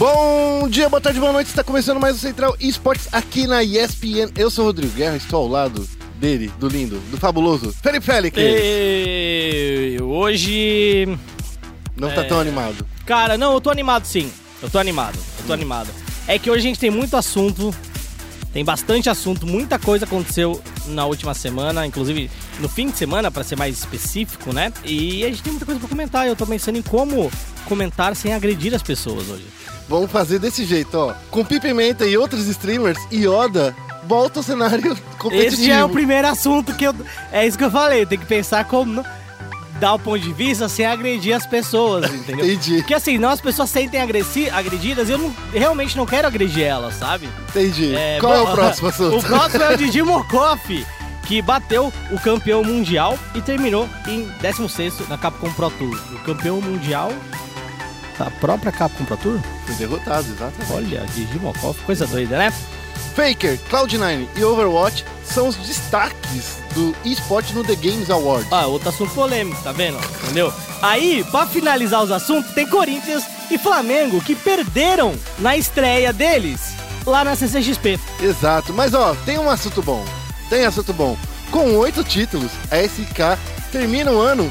Bom dia, boa tarde, boa noite. Está começando mais o Central Esportes aqui na ESPN. Eu sou o Rodrigo Guerra, estou ao lado dele, do lindo, do fabuloso Felipe Félix. E... Hoje. Não tá tão animado. Cara, não, eu tô animado sim. Eu tô animado, eu tô animado. É que hoje a gente tem muito assunto, tem bastante assunto, muita coisa aconteceu na última semana, inclusive no fim de semana, pra ser mais específico, né? E a gente tem muita coisa pra comentar. Eu tô pensando em como comentar sem agredir as pessoas hoje. Vamos fazer desse jeito, ó. Com Pipimenta e outros streamers, Yoda volta ao cenário competitivo. Esse já é o primeiro assunto que eu. É isso que eu falei, tem que pensar como dar o ponto de vista sem agredir as pessoas, entendeu? Entendi. Porque assim, não as pessoas sentem agressi- agredidas, eu não- realmente não quero agredir elas, sabe? Entendi. Qual é o próximo assunto? O próximo é o Didi Mokoff, que bateu o campeão mundial e terminou em 16º na Capcom Pro Tour. O campeão mundial da própria Capcom Pro Tour? Foi derrotado, exatamente. Olha, Didi Mokoff, coisa doida, né? Faker, Cloud9 e Overwatch são os destaques do esporte no The Games Awards. Ah, outro assunto polêmico, tá vendo? Entendeu? Aí, pra finalizar os assuntos, tem Corinthians e Flamengo que perderam na estreia deles lá na CCXP. Exato, mas ó, tem um assunto bom. Tem assunto bom. Com oito títulos, a SK termina o ano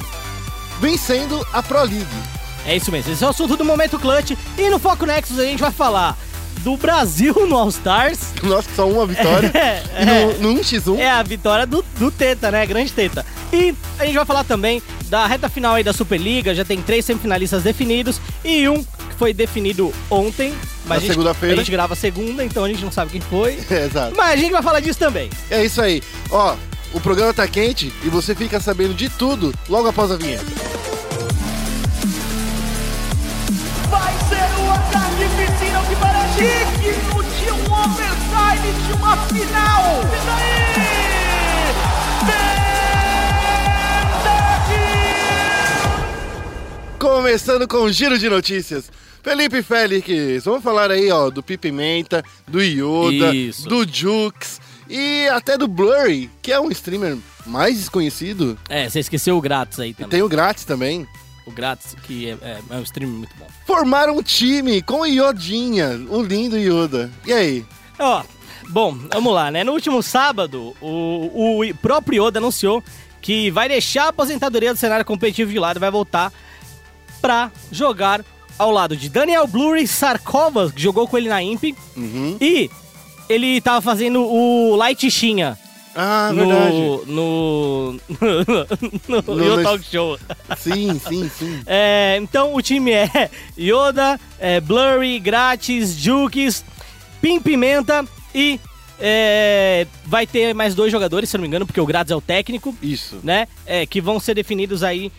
vencendo a Pro League. É isso mesmo, esse é o assunto do Momento Clutch. E no Foco Nexus a gente vai falar do Brasil no All Stars. Nossa, só uma vitória. É, E no, no 1x1, É a vitória do, do Teta, né? Grande Teta. E a gente vai falar também da reta final aí da Superliga. Já tem três semifinalistas definidos e um que foi definido ontem. Mas Na segunda-feira. A gente grava segunda, então a gente não sabe quem foi. É, exato. Mas a gente vai falar disso também. É isso aí. Ó, o programa tá quente e você fica sabendo de tudo logo após a vinheta. Vai ser um ataque piscina que parece digno de um overtime de uma final. E daí? Começando com o giro de notícias. Felipe Félix, vamos falar aí, ó, do Pipimenta, do Yoda, Isso. do Jux e até do Blurry, que é um streamer mais desconhecido. É, você esqueceu o grátis aí E também. tem o grátis também. O grátis, que é, é- é um stream muito bom. Formaram um time com o Iodinha, o lindo Yoda. E aí? Ó, bom, vamos lá, né? No último sábado, o, o próprio Yoda anunciou que vai deixar a aposentadoria do cenário competitivo de lado e vai voltar pra jogar ao lado de Daniel Blurry Sarkovas, que jogou com ele na Imp, Uhum. e ele tava fazendo o Light Shinha Ah, verdade. no, no, no, no, No- no- Talk Show. Sim, sim, sim. É, então o time é Yoda, é, Blurry, Grátis, Jukes, Pim Pimenta e é, vai ter mais dois jogadores, se não me engano, porque o Grátis é o técnico, Isso. né? É, que vão ser definidos aí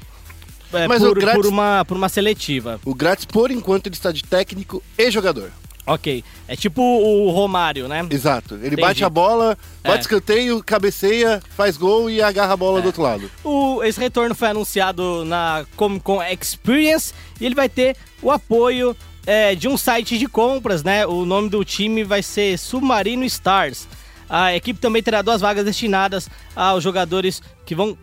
é, Mas por, por uma, por uma seletiva. O grátis, por enquanto, ele está de técnico e jogador. Ok. É tipo o Romário, né? Exato. Ele Entendi. bate a bola, bate É. escanteio, cabeceia, faz gol e agarra a bola do outro lado. O, esse retorno foi anunciado na Comic Con Experience e ele vai ter o apoio é, de um site de compras, né? O nome do time vai ser Submarino Stars. A equipe também terá duas vagas destinadas aos jogadores que vão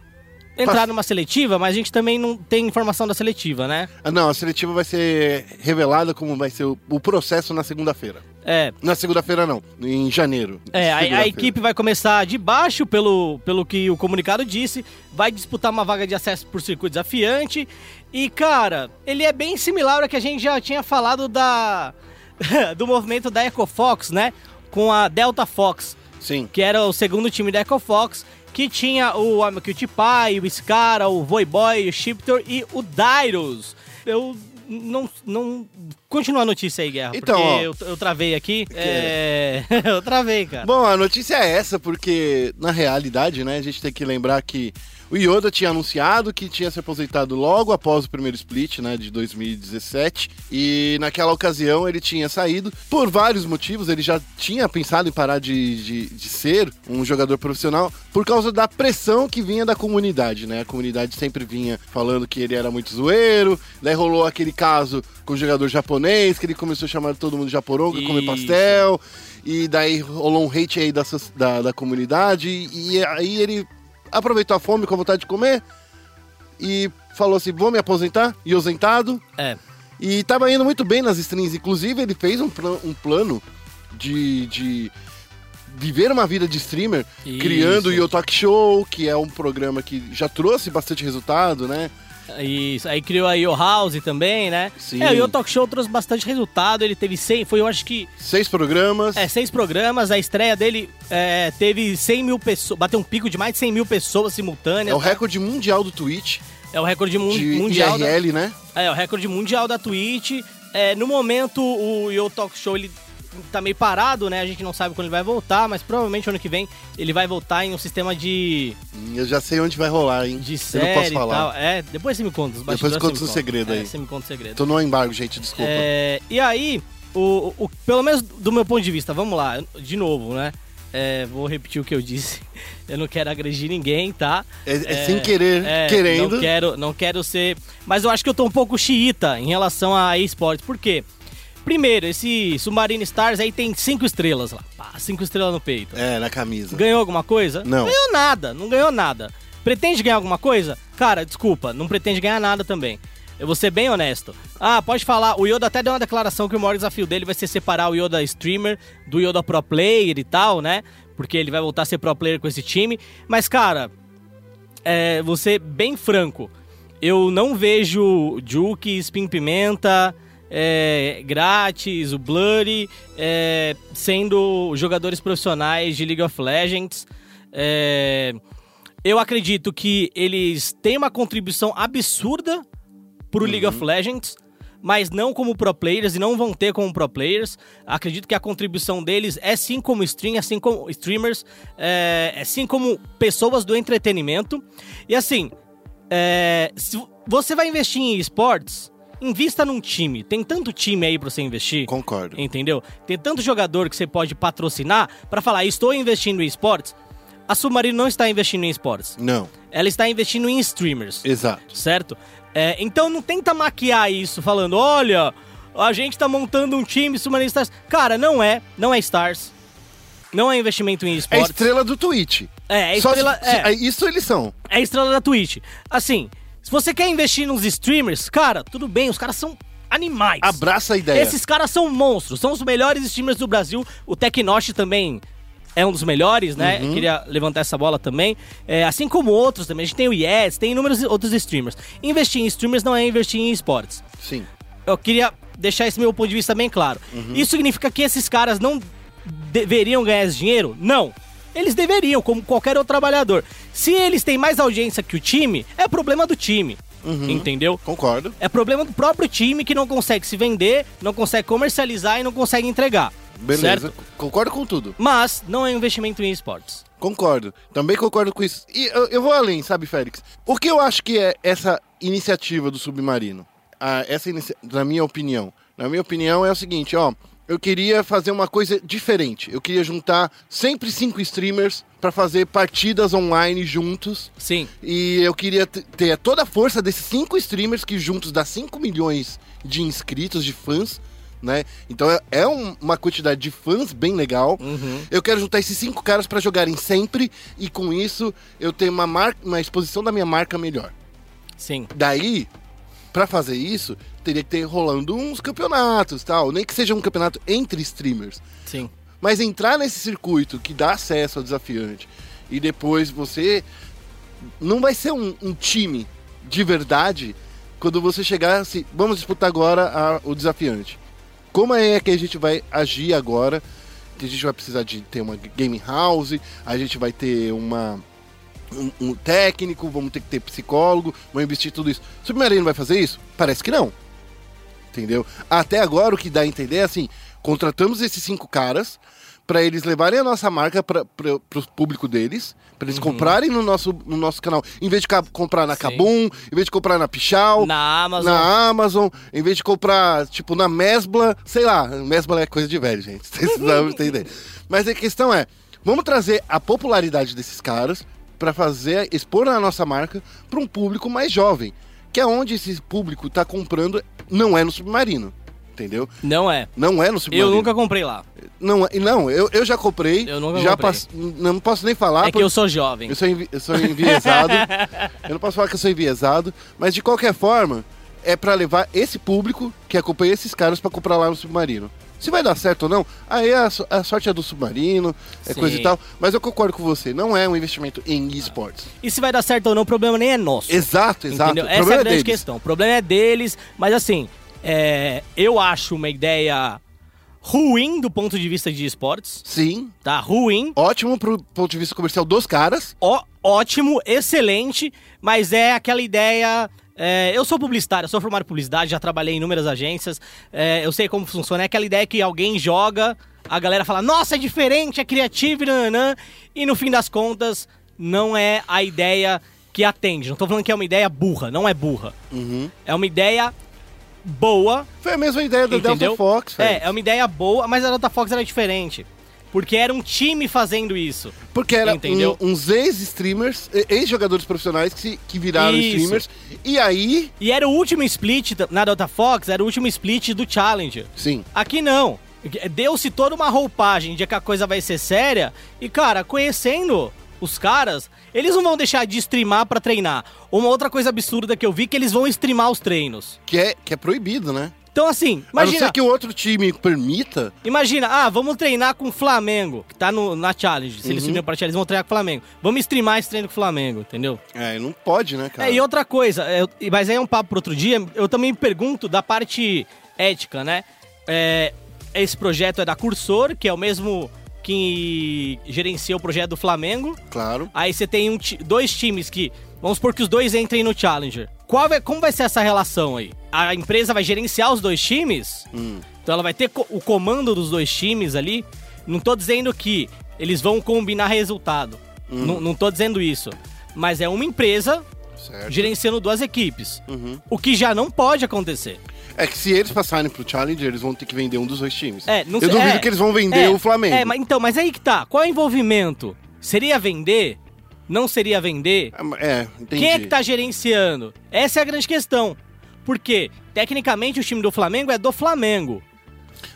entrar numa seletiva, mas a gente também não tem informação da seletiva, né? Ah, não, a seletiva vai ser revelada como vai ser o, o processo na segunda-feira. É, Na segunda-feira não, em janeiro. É, a- a, Segunda-feira. equipe vai começar de baixo, pelo, pelo que o comunicado disse, vai disputar uma vaga de acesso por circuito desafiante. E, cara, ele é bem similar ao que a gente já tinha falado da do movimento da EcoFox, né? Com a Delta Fox, Sim. que era o segundo time da EcoFox, que tinha o Amakut Pai, o Scara, o Voiboy, o Shiptor e o Dairos. Eu não, não... Continua a notícia aí, Guerra, Então, ó. eu, eu travei aqui. É... eu travei, cara. Bom, a notícia é essa, porque na realidade, né, a gente tem que lembrar que o Yoda tinha anunciado que tinha se aposentado logo após o primeiro split, né, de 2017, e naquela ocasião ele tinha saído. Por vários motivos, ele já tinha pensado em parar de, de, de ser um jogador profissional por causa da pressão que vinha da comunidade, né, a comunidade sempre vinha falando que ele era muito zoeiro, daí rolou aquele caso com o jogador japonês, que ele começou a chamar todo mundo de japoronga, comer pastel, e daí rolou um hate aí da, da, da comunidade, e aí ele aproveitou a fome com a vontade de comer e falou assim: vou me aposentar, e ausentado. É. E tava indo muito bem nas streams. Inclusive, ele fez um, pla- um plano de, de viver uma vida de streamer, Isso. criando o Yo Talk Show, que é um programa que já trouxe bastante resultado, né? Isso, aí criou a Yo House também, né? Sim. É, o Yo Talk Show trouxe bastante resultado, ele teve 100, foi eu acho que, Seis programas. é, seis programas, a estreia dele é, teve 100 mil pessoas, bateu um pico de mais de 100 mil pessoas simultâneas. É o recorde mundial do Twitch, É o recorde mun- de mundial da, IRL, né? É, o recorde mundial da Twitch. É, no momento, o Yo Talk Show ele tá meio parado, né? A gente não sabe quando ele vai voltar, mas provavelmente ano que vem ele vai voltar em um sistema de, Eu já sei onde vai rolar, hein? de Eu série não posso falar. É, depois você me conta Depois eu conto o segredo É, aí. você me conta o segredo. Tô no embargo, gente, desculpa. É, e aí, o, o- pelo menos do meu ponto de vista, vamos lá, de novo, né? É, vou repetir o que eu disse. Eu não quero agredir ninguém, tá? É, é sem querer, é, querendo. Não quero, não quero ser. Mas eu acho que eu tô um pouco xiita em relação a esportes. Por quê? Primeiro, esse Submarine Stars aí tem cinco estrelas lá. Pá, cinco estrelas no peito. É, na camisa. Ganhou alguma coisa? Não. Ganhou nada, não ganhou nada. Pretende ganhar alguma coisa? Cara, desculpa, não pretende ganhar nada também. Eu vou ser bem honesto. Ah, pode falar, o Yoda até deu uma declaração que o maior desafio dele vai ser separar o Yoda streamer do Yoda pro player e tal, né? Porque ele vai voltar a ser pro player com esse time. Mas, cara, é, vou ser bem franco. Eu não vejo Juke, Spin Pimenta, é, Grátis, o Blurry, é, sendo jogadores profissionais de League of Legends. É, eu acredito que eles têm uma contribuição absurda pro League of Legends, mas não como pro players e não vão ter como pro players. Acredito que a contribuição deles é sim como stream, assim como streamers, é, é sim como pessoas do entretenimento. E assim, é, se você vai investir em esportes, invista num time. Tem tanto time aí pra você investir. Concordo. Entendeu? Tem tanto jogador que você pode patrocinar pra falar, estou investindo em esportes. A Submarino não está investindo em esportes. Não, Ela está investindo em streamers exato. certo? É, então não tenta maquiar isso falando, olha, a gente tá montando um time Submarine Stars. Cara, não é, não é Stars. Não é investimento em É esportes. estrela do Twitch. É, é estrela, se- é, Isso eles são. é estrela da Twitch. Assim, se você quer investir nos streamers, cara, tudo bem, os caras são animais. Abraça a ideia. Esses caras são monstros, são os melhores streamers do Brasil. O Tecnosh também é um dos melhores, né? Uhum. Queria levantar essa bola também. É, assim como outros também. A gente tem o Yes, tem inúmeros outros streamers. Investir em streamers não é investir em esportes. Sim. Eu queria deixar esse meu ponto de vista bem claro. Uhum. Isso significa que esses caras não deveriam ganhar esse dinheiro? Não. Eles deveriam, como qualquer outro trabalhador. Se eles têm mais audiência que o time, é problema do time. Uhum. Entendeu? Concordo. É problema do próprio time que não consegue se vender, não consegue comercializar e não consegue entregar. Beleza. Certo? Concordo com tudo. Mas não é um investimento em esportes. Concordo. Também concordo com isso. E eu, eu vou além, sabe, Félix? O que eu acho que é essa iniciativa do Submarino? Ah, essa inicia... Na minha opinião. Na minha opinião é o seguinte, ó. Eu queria fazer uma coisa diferente. Eu queria juntar sempre cinco streamers pra fazer partidas online juntos. Sim. E eu queria ter toda a força desses cinco streamers que juntos dá 5 milhões de inscritos, de fãs, né? Então é, é um- uma quantidade de fãs bem legal. Uhum. Eu quero juntar esses cinco caras pra jogarem sempre e com isso eu tenho uma, uma exposição da minha marca melhor. Sim. Daí, pra fazer isso, teria que ter rolando uns campeonatos, tal, nem que seja um campeonato entre streamers. Sim. Mas entrar nesse circuito que dá acesso ao desafiante e depois você. Não vai ser um, um time de verdade quando você chegar assim. Vamos disputar agora a- o desafiante. Como é que a gente vai agir agora? Que a gente vai precisar de ter uma game house, a gente vai ter uma. Um, um técnico, vamos ter que ter psicólogo, vamos investir tudo isso. Submarino vai fazer isso? Parece que não entendeu? Até agora o que dá a entender é assim, contratamos esses cinco caras para eles levarem a nossa marca para o público deles, para eles comprarem no nosso, no nosso canal, em vez de comprar na Sim. Kabum, em vez de comprar na Pichau, Na Amazon. na Amazon, em vez de comprar, tipo, na Mesbla, sei lá, Mesbla é coisa de velho, gente, vocês não entender. Mas a questão é, vamos trazer a popularidade desses caras para fazer, expor a nossa marca para um público mais jovem, que é onde esse público tá comprando, não é no Submarino, entendeu? Não é. Não é no Eu Submarino. nunca comprei lá. Não, não eu, eu já comprei, Eu nunca já comprei. pass- não posso nem falar, é que eu sou jovem. eu sou, envi- eu sou enviesado. eu não posso falar que eu sou enviesado, mas de qualquer forma, é pra levar esse público que acompanha esses caras pra comprar lá no Submarino. Se vai dar certo ou não, aí a, a sorte é do Submarino, é Sim. coisa e tal. Mas eu concordo com você, não é um investimento em esportes. E se vai dar certo ou não, o problema nem é nosso. Exato, exato. Entendeu? Essa é a problema grande deles. questão. O problema é deles, mas assim, é, eu acho uma ideia ruim do ponto de vista de esportes, Sim, tá? Ruim, ótimo pro ponto de vista comercial dos caras. ó- ótimo, excelente, mas é aquela ideia. É, eu sou publicitário, eu sou formado em publicidade, já trabalhei em inúmeras agências, é, eu sei como funciona. É aquela ideia que alguém joga, a galera fala, nossa, é diferente, é criativo, e nananã, e no fim das contas, não é a ideia que atende. Não tô falando que é uma ideia burra, não é burra. Uhum. É uma ideia boa, Foi a mesma ideia da entendeu? Delta Fox, velho. é, é uma ideia boa, mas a Delta Fox era diferente. Porque era um time fazendo isso. Porque era Entendeu? um- uns ex-streamers, ex-jogadores profissionais que, se- que viraram Isso. streamers. E aí, E era o último split na Delta Fox, era o último split do Challenger. sim, Aqui não. Deu-se toda uma roupagem de que a coisa vai ser séria. E, cara, conhecendo os caras, eles não vão deixar de streamar pra treinar. Uma outra coisa absurda que eu vi é que eles vão streamar os treinos. que é, que é proibido, né? Então, assim, A não imagina. ser que o outro time permita. Imagina, ah, vamos treinar com o Flamengo, que tá no, na Challenge. Se eles Uhum. subirem pra Challenge, eles vão treinar com o Flamengo. Vamos streamar esse treino com o Flamengo, entendeu? É, não pode, né, cara? É, e outra coisa, é, e- mas aí é um papo pro outro dia, eu também me pergunto da parte ética, né? É, esse projeto é da Cursor, que é o mesmo que gerencia o projeto do Flamengo. Claro. Aí você tem um dois times que. Vamos supor que os dois entrem no Challenger. Qual vai- como vai ser essa relação aí? A empresa vai gerenciar os dois times? Hum. Então ela vai ter co- o comando dos dois times ali. Não tô dizendo que eles vão combinar resultado. Hum. Não, não tô dizendo isso. Mas é uma empresa Certo. gerenciando duas equipes. Uhum. O que já não pode acontecer. É que se eles passarem pro Challenger, eles vão ter que vender um dos dois times. É, não Eu duvido é, que eles vão vender é, o Flamengo. É, mas, então, mas aí que tá. Qual é o envolvimento? Seria vender? Não seria vender? É, entendi. Quem é que tá gerenciando? Essa é a grande questão. Porque, tecnicamente, o time do Flamengo é do Flamengo.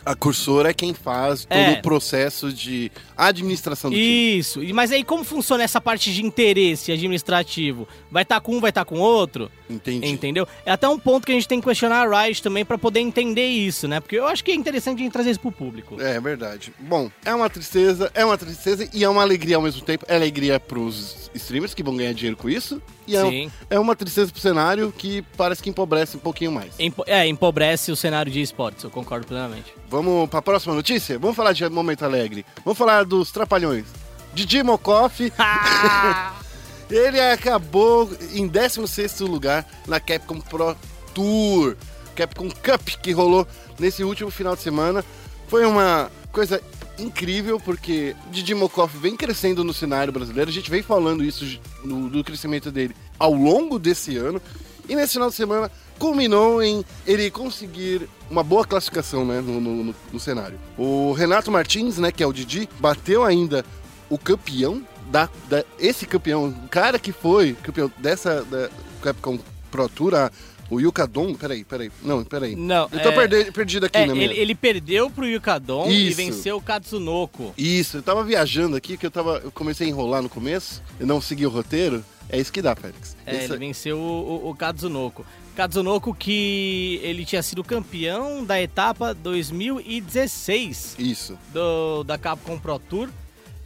A cursora é quem faz todo É. o processo de administração do time. Isso. E- Mas aí como funciona essa parte de interesse administrativo? Vai estar com um, vai estar com outro? Entendi. Entendeu? É até um ponto que a gente tem que questionar a Riot também pra poder entender isso, né? Porque eu acho que é interessante a gente trazer isso pro público. É verdade. Bom, é uma tristeza, é uma tristeza e é uma alegria ao mesmo tempo. É alegria pros streamers que vão ganhar dinheiro com isso. E é, é uma tristeza pro cenário que parece que empobrece um pouquinho mais. Empo- é, empobrece o cenário de esportes, eu concordo plenamente. Vamos pra próxima notícia? Vamos falar de momento alegre. Vamos falar dos trapalhões. Didi Mokoff, ele acabou em 16º lugar na Capcom Pro Tour. Capcom Cup que rolou nesse último final de semana. Foi uma coisa incrível porque Didi Mokoff vem crescendo no cenário brasileiro. A gente vem falando isso no- do crescimento dele ao longo desse ano. E nesse final de semana culminou em ele conseguir uma boa classificação né, no, no- no- cenário. O Renato Martins, né, que é o Didi, bateu ainda o campeão da, da- esse campeão, o cara que foi campeão dessa da Capcom Pro Tour, a- o Yukadon, peraí, peraí, não, peraí. Não, Eu tô é- perde- perdido aqui É, minha... ele, ele perdeu pro Yukadon e venceu o Katsunoko. Isso, eu tava viajando aqui, que eu tava. Eu comecei a enrolar no começo, eu não segui o roteiro. É isso que dá, Félix. É, Isso- ele venceu o, o, o Katsunoko. Katsunoko que ele tinha sido campeão da etapa 2016 Isso. do, da Capcom Pro Tour.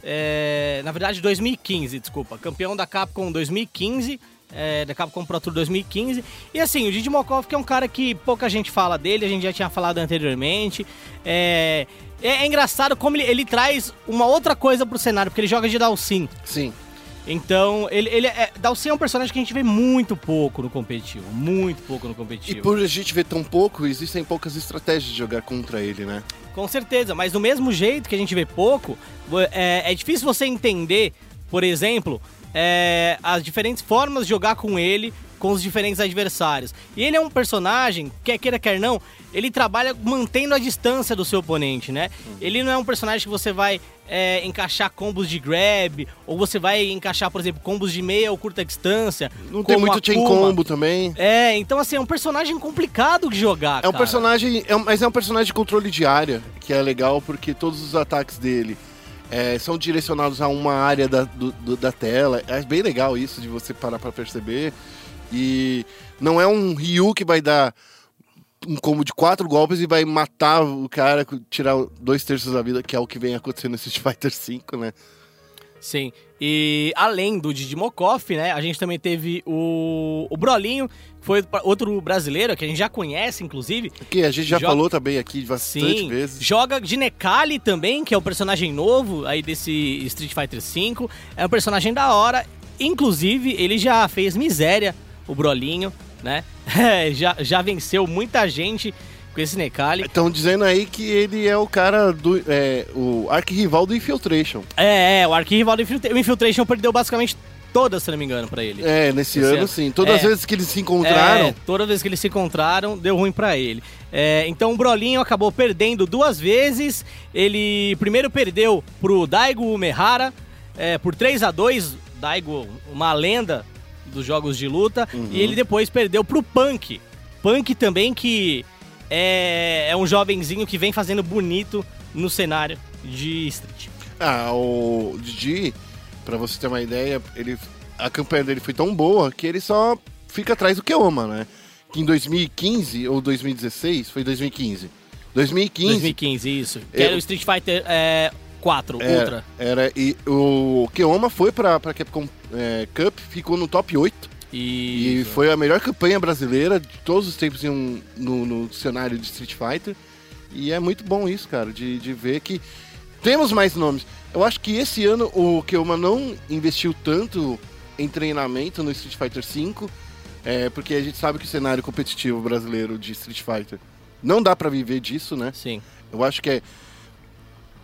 É, na verdade, 2015, desculpa. Campeão da Capcom 2015. É, da Capcom Pro Tour 2015. E assim, o Didi Mokov, que é um cara que pouca gente fala dele, a gente já tinha falado anteriormente. É, é, é engraçado como ele, ele traz uma outra coisa pro cenário, porque ele joga de Dalsin. Sim. Então, ele, ele é. Dalsin é um personagem que a gente vê muito pouco no competitivo. Muito pouco no E competitivo. por a gente ver tão pouco, existem poucas estratégias de jogar contra ele, né? Com certeza, mas do mesmo jeito que a gente vê pouco, é, é difícil você entender, por exemplo, é, as diferentes formas de jogar com ele, com os diferentes adversários. E ele é um personagem, quer queira, quer não, ele trabalha mantendo a distância do seu oponente, né? Ele não é um personagem que você vai é, encaixar combos de grab, ou você vai encaixar, por exemplo, combos de meia ou curta distância. Não tem muito chain combo também. É, então assim, é um personagem complicado de jogar, É um cara. personagem, é um- mas é um personagem de controle de área, que é legal porque todos os ataques dele é, são direcionados a uma área da, do- do- da tela. É bem legal isso de você parar pra perceber. E não é um Ryu que vai dar um combo de quatro golpes e vai matar o cara, tirar dois terços da vida, que é o que vem acontecendo no Street Fighter V, né? Sim. E além do Didi Mokoff, né, a gente também teve o, o Brolinho, que foi outro brasileiro que a gente já conhece, inclusive. Que a gente já Joga- falou também aqui bastante Sim, vezes. joga de Nekali também, que é o personagem novo aí desse Street Fighter V. É um personagem da hora. Inclusive, ele já fez miséria, o Brolinho, né? já, já venceu muita gente com esse Nekali. Estão dizendo aí que ele é o cara do. É, o arquirrival do Infiltration. É, é, o arquivo do Infiltra- o Infiltration perdeu basicamente todas, se não me engano, pra ele. É, nesse Esse ano ano. sim. Todas as É. vezes que eles se encontraram. É, toda vez que eles se encontraram, deu ruim pra ele. É, então o Brolinho acabou perdendo duas vezes. Ele primeiro perdeu pro Daigo Umehara é, por 3 a 2 Daigo, uma lenda dos jogos de luta. E ele depois perdeu pro Punk. Punk também que é, é um jovenzinho que vem fazendo bonito no cenário de Street. Ah, o Didi, pra você ter uma ideia, ele, a campanha dele foi tão boa que ele só fica atrás do Keoma, né? Que em 2015 ou 2016, foi 2015. 2015 2015, isso. Que Eu- era o Street Fighter é, 4 era, Ultra. era e o Keoma foi pra, pra Capcom é, Cup, ficou no top 8 e foi a melhor campanha brasileira de todos os tempos em um- no, no cenário de Street Fighter. E é muito bom isso, cara, de, de ver que temos mais nomes. Eu acho que esse ano o Keoma não investiu tanto em treinamento no Street Fighter V, é, porque a gente sabe que o cenário competitivo brasileiro de Street Fighter não dá pra viver disso, né? Sim. Eu acho que é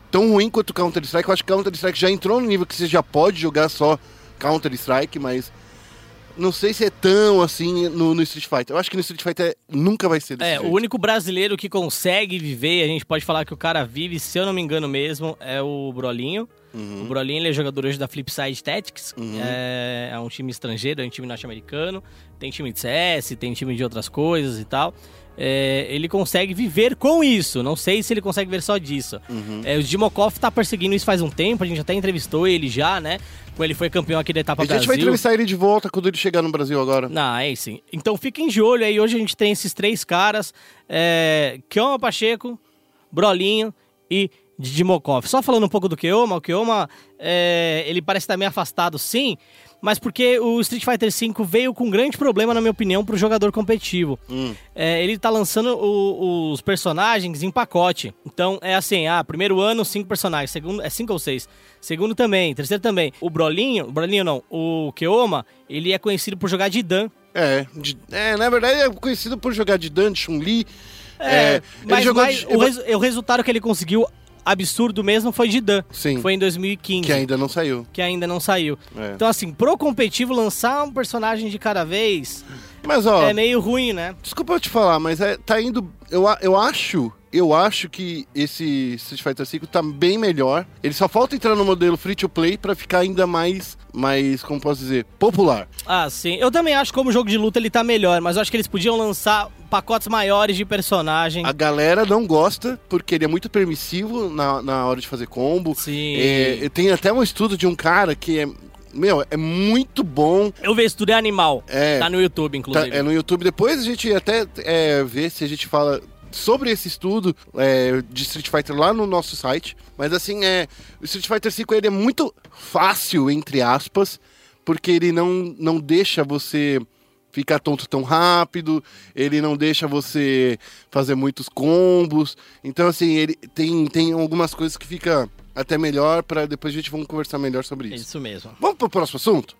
tão ruim quanto Counter-Strike. Eu acho que Counter-Strike já entrou no nível que você já pode jogar só Counter-Strike, mas não sei se é tão assim no, no Street Fighter. Eu acho que no Street Fighter nunca vai ser desse É, o jeito. único brasileiro que consegue viver, a gente pode falar que o cara vive, se eu não me engano mesmo, é o Brolinho. Uhum. O Brolinho ele é jogador hoje da Flipside Tactics, é, é um time estrangeiro, é um time norte-americano, tem time de CS, tem time de outras coisas e tal. É, ele consegue viver com isso, não sei se ele consegue ver só disso. Uhum. É, o Dimokov tá perseguindo isso faz um tempo, a gente até entrevistou ele já, né? Quando ele foi campeão aqui da etapa A gente vai Brasil. entrevistar ele de volta quando ele chegar no Brasil agora. Não, é sim. Então fiquem de olho aí. Hoje a gente tem esses três caras: é, Keoma Pacheco, Brolinho e Didimokov. Só falando um pouco do Keoma, o Keoma é, ele parece estar meio afastado, sim, mas porque o Street Fighter V veio com um grande problema, na minha opinião, para o jogador competitivo. Hum. É, ele tá lançando o- os personagens em pacote. Então é assim, ah, primeiro ano, cinco personagens. Segundo, é cinco ou seis. Segundo também, terceiro também. O Brolinho, o Brolinho não, o Keoma, ele é conhecido por jogar de Dan. É, de- é, na verdade é conhecido por jogar de Dan, de Chun-Li. É, ele mas, mas de- o, o resultado que ele conseguiu absurdo mesmo foi de Dan. Sim. Foi em 2015. Que ainda não saiu. que ainda não saiu. É. Então, assim, pro competitivo, lançar um personagem de cada vez Mas ó, é meio ruim, né? Desculpa eu te falar, mas é, tá indo. Eu, eu acho. Eu acho que esse Street Fighter V tá bem melhor. Ele só falta entrar no modelo free to play pra ficar ainda mais, mais, como posso dizer, popular. Ah, sim. Eu também acho que como jogo de luta ele tá melhor, mas eu acho que eles podiam lançar pacotes maiores de personagem. A galera não gosta porque ele é muito permissivo na, na hora de fazer combo. Sim. É, tem até um estudo de um cara que é. Meu, é muito bom. Eu vejo tudo é animal. É, Tá no YouTube, Tá, inclusive. é no YouTube. Depois a gente até é, vê se a gente fala sobre esse estudo é, de Street Fighter lá no nosso site. Mas assim, é, o Street Fighter V ele é muito fácil, entre aspas, porque ele não, não deixa você ficar tonto tão rápido, ele não deixa você fazer muitos combos. Então, assim, ele tem, tem algumas coisas que fica até melhor para depois a gente vamos conversar melhor sobre isso. Isso mesmo. Vamos pro próximo assunto?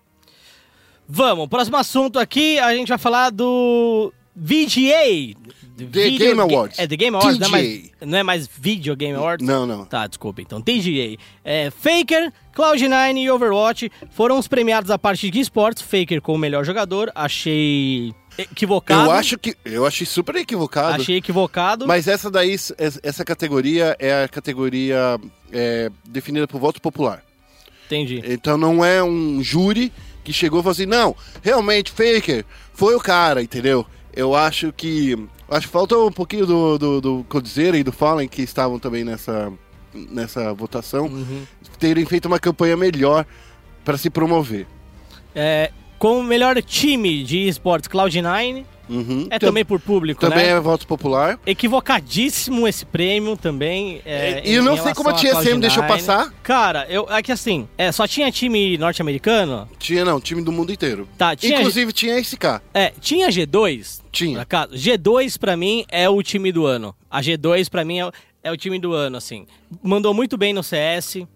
Vamos, próximo assunto aqui, a gente vai falar do VGA. The Video Game Ga- Awards. É, The Game Awards, não é, mais, não é mais Video Game Awards? Não, não. Tá, desculpa. Então, TGA. É, Faker, Cloud9 e Overwatch foram os premiados a parte de esportes. Faker como melhor jogador, achei equivocado. Eu acho que. Eu achei super equivocado. Achei equivocado. Mas essa daí, essa categoria é a categoria é, definida por voto popular. Entendi. Então não é um júri que chegou e falou assim, não, realmente, Faker, foi o cara, entendeu? Eu acho que. Acho que falta um pouquinho do, do, do Codizera e do Fallen, que estavam também nessa, nessa votação, Uhum. terem feito uma campanha melhor para se promover. É, Como melhor time de esportes, Cloud9. Uhum. É Tam- também por público, Também né? é voto popular. Equivocadíssimo esse prêmio também. É, E eu não sei como a TSM deixou Cloud9. passar. Cara, eu, é que assim, é, só tinha time norte-americano. Tinha, não, time do mundo inteiro. Tá, tinha. Inclusive tinha SK. É, tinha G2? Por Tinha. acaso? G2 pra mim é o time do ano. A G2 pra mim é, o- é o time do ano, assim. Mandou muito bem no CS,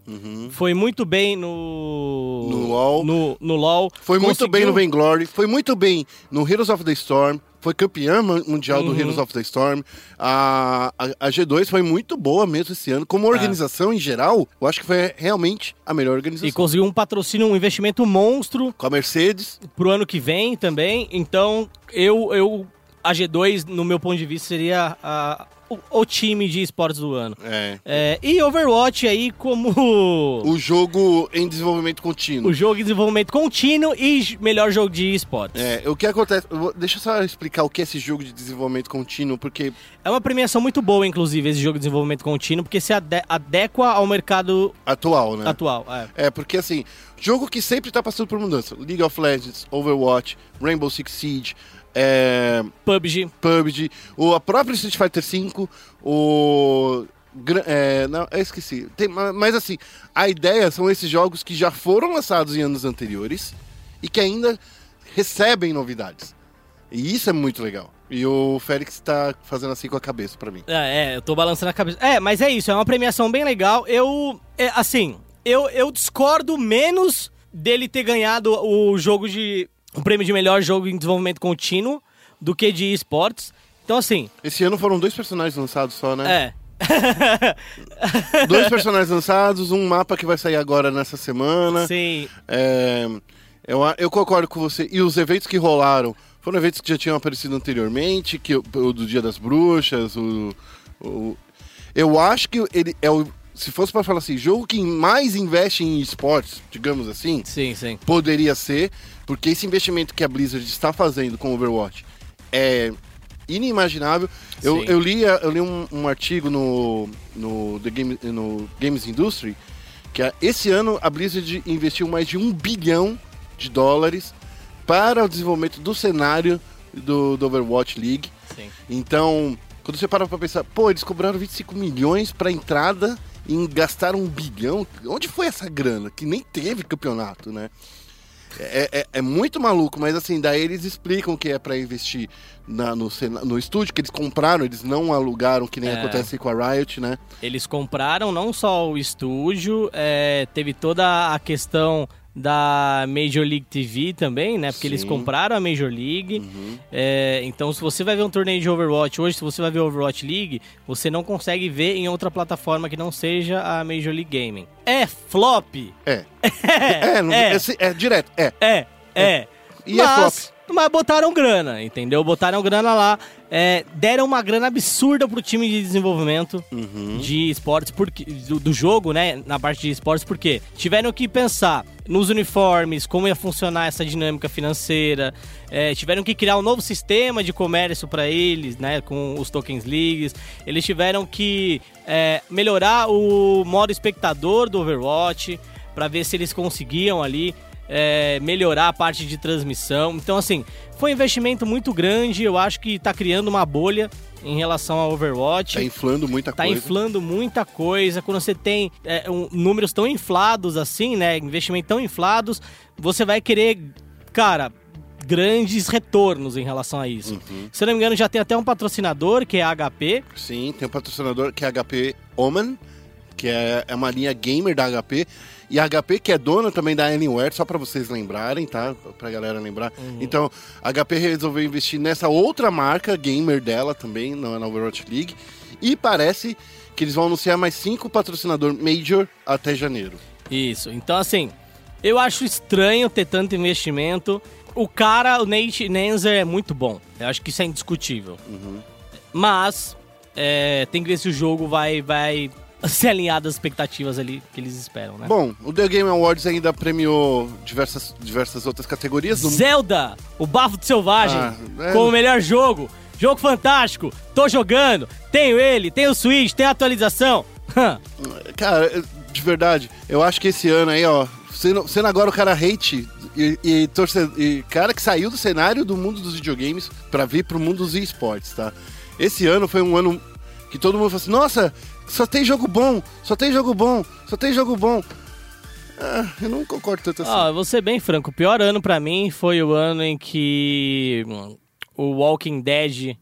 foi muito bem no. Uhum. No LoL. No, no LoL. Foi muito bem no Conseguiu- Vainglory, foi muito bem no Heroes of the Storm, foi campeã mu- mundial do Uhum. Heroes of the Storm. A, a, a G2 foi muito boa mesmo esse ano. Como organização em geral, eu acho que foi realmente a melhor organização. É. E conseguiu um patrocínio, um investimento monstro Com a Mercedes, pro ano que vem também. Então, eu, eu a G2, no meu ponto de vista, seria a- o, o time de esportes do ano. é, É, e Overwatch aí como o jogo em desenvolvimento contínuo. o jogo de desenvolvimento contínuo e melhor jogo de esportes. É, o que acontece. vou- Deixa eu só explicar o que é esse jogo de desenvolvimento contínuo, porque É uma premiação muito boa, inclusive, esse jogo de desenvolvimento contínuo, porque se ade- adequa ao mercado atual, né? atual. É. É, porque assim, jogo que sempre tá passando por mudança. League of Legends, Overwatch, Rainbow Six Siege, é, PUBG. PUBG, o a própria Street Fighter V, o. É, não, eu esqueci. Tem, ma- mas assim, a ideia são esses jogos que já foram lançados em anos anteriores e que ainda recebem novidades. E isso é muito legal. E o Félix tá fazendo assim com a cabeça pra mim. É, é, eu tô balançando a cabeça. É, mas é isso, é uma premiação bem legal. Eu, é, assim, eu, eu discordo menos dele ter ganhado o jogo de. O prêmio de melhor jogo em desenvolvimento contínuo do que de esportes. Então, assim, Esse ano foram dois personagens lançados só, né? é. Dois personagens lançados, um mapa que vai sair agora nessa semana. Sim. É, eu, eu concordo com você. E os eventos que rolaram foram eventos que já tinham aparecido anteriormente, que o, o do Dia das Bruxas, o, o- eu acho que ele é o se fosse para falar assim, jogo que mais investe em esportes, digamos assim, Sim, sim. poderia ser, porque esse investimento que a Blizzard está fazendo com Overwatch é inimaginável. Eu, Sim. eu li, eu li um, um artigo no, no, The Game, no Games Industry que a- esse ano a Blizzard investiu mais de um bilhão de dólares para o desenvolvimento do cenário do, do Overwatch League. Sim. Então, quando você para pra pensar, pô, eles cobraram 25 milhões pra entrada e gastaram um bilhão. Onde foi essa grana? Que nem teve campeonato, né? É, é- é muito maluco, mas assim, daí eles explicam que é pra investir na- no, no estúdio que eles compraram, eles não alugaram, que nem É. acontece com a Riot, né? Eles compraram não só o estúdio, é, teve toda a questão da Major League TV também, né? Porque eles Sim. compraram a Major League. Uhum. É, então, se você vai ver um torneio de Overwatch hoje, se você vai ver Overwatch League, você não consegue ver em outra plataforma que não seja a Major League Gaming. É flop! É. É, não- é. é, é direto, é. É, é. E é mas, mas botaram grana, entendeu? Botaram grana lá. é, deram uma grana absurda pro time de desenvolvimento Uhum. de esportes, porque, do, do jogo, né? Na parte de esportes, porque tiveram que pensar nos uniformes, como ia funcionar essa dinâmica financeira. é, tiveram que criar um novo sistema de comércio para eles, né? Com os tokens leagues. Eles tiveram que é, melhorar o modo espectador do Overwatch para ver se eles conseguiam ali é, melhorar a parte de transmissão. Então, assim, foi um investimento muito grande. Eu acho que tá criando uma bolha em relação ao Overwatch. Tá inflando muita Tá coisa. inflando muita coisa. Quando você tem é, um- números tão inflados assim, né? Investimento tão inflados, você vai querer, cara, grandes retornos em relação a isso. Uhum. Se não me engano, já tem até um patrocinador, que é a HP. Sim, tem um patrocinador que é a HP Omen, que é, é uma linha gamer da HP. E a HP, que é dona também da Alienware, só pra vocês lembrarem, tá? Pra galera lembrar. Então, a HP resolveu investir nessa outra marca gamer dela também, na, na Overwatch League. E parece que eles vão anunciar mais cinco patrocinador Major até janeiro. Isso. Então, assim, eu acho estranho ter tanto investimento. O cara, o Nate Nenzer, é muito bom. Eu acho que isso é indiscutível. Mas, é, tem que ver se o jogo vai, vai se alinhar das expectativas ali que eles esperam, né? Bom, o The Game Awards ainda premiou diversas, diversas outras categorias. No- Zelda, o Bafo do Selvagem, Ah, é. como o melhor jogo. Jogo fantástico, tô jogando, tenho ele, tenho o Switch, tem a atualização. Cara, de verdade, eu acho que esse ano aí, ó, Sendo, sendo agora o cara hate e, e, torce- e cara que saiu do cenário do mundo dos videogames pra vir pro mundo dos esportes, tá? Esse ano foi um ano que todo mundo falou assim: nossa, só tem jogo bom, só tem jogo bom, só tem jogo bom. Ah, eu não concordo tanto assim. Ó, vou ser bem franco. O pior ano pra mim foi o ano em que o Walking Dead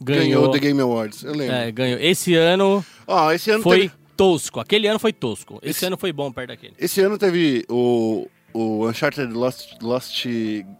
ganhou ganhou. o The Game Awards, eu lembro. É, ganhou. Esse ano Ó, esse ano foi teve, tosco. Aquele ano foi tosco. Esse, Esse- ano foi bom perto daquele. esse ano teve o, o Uncharted Lost, Lost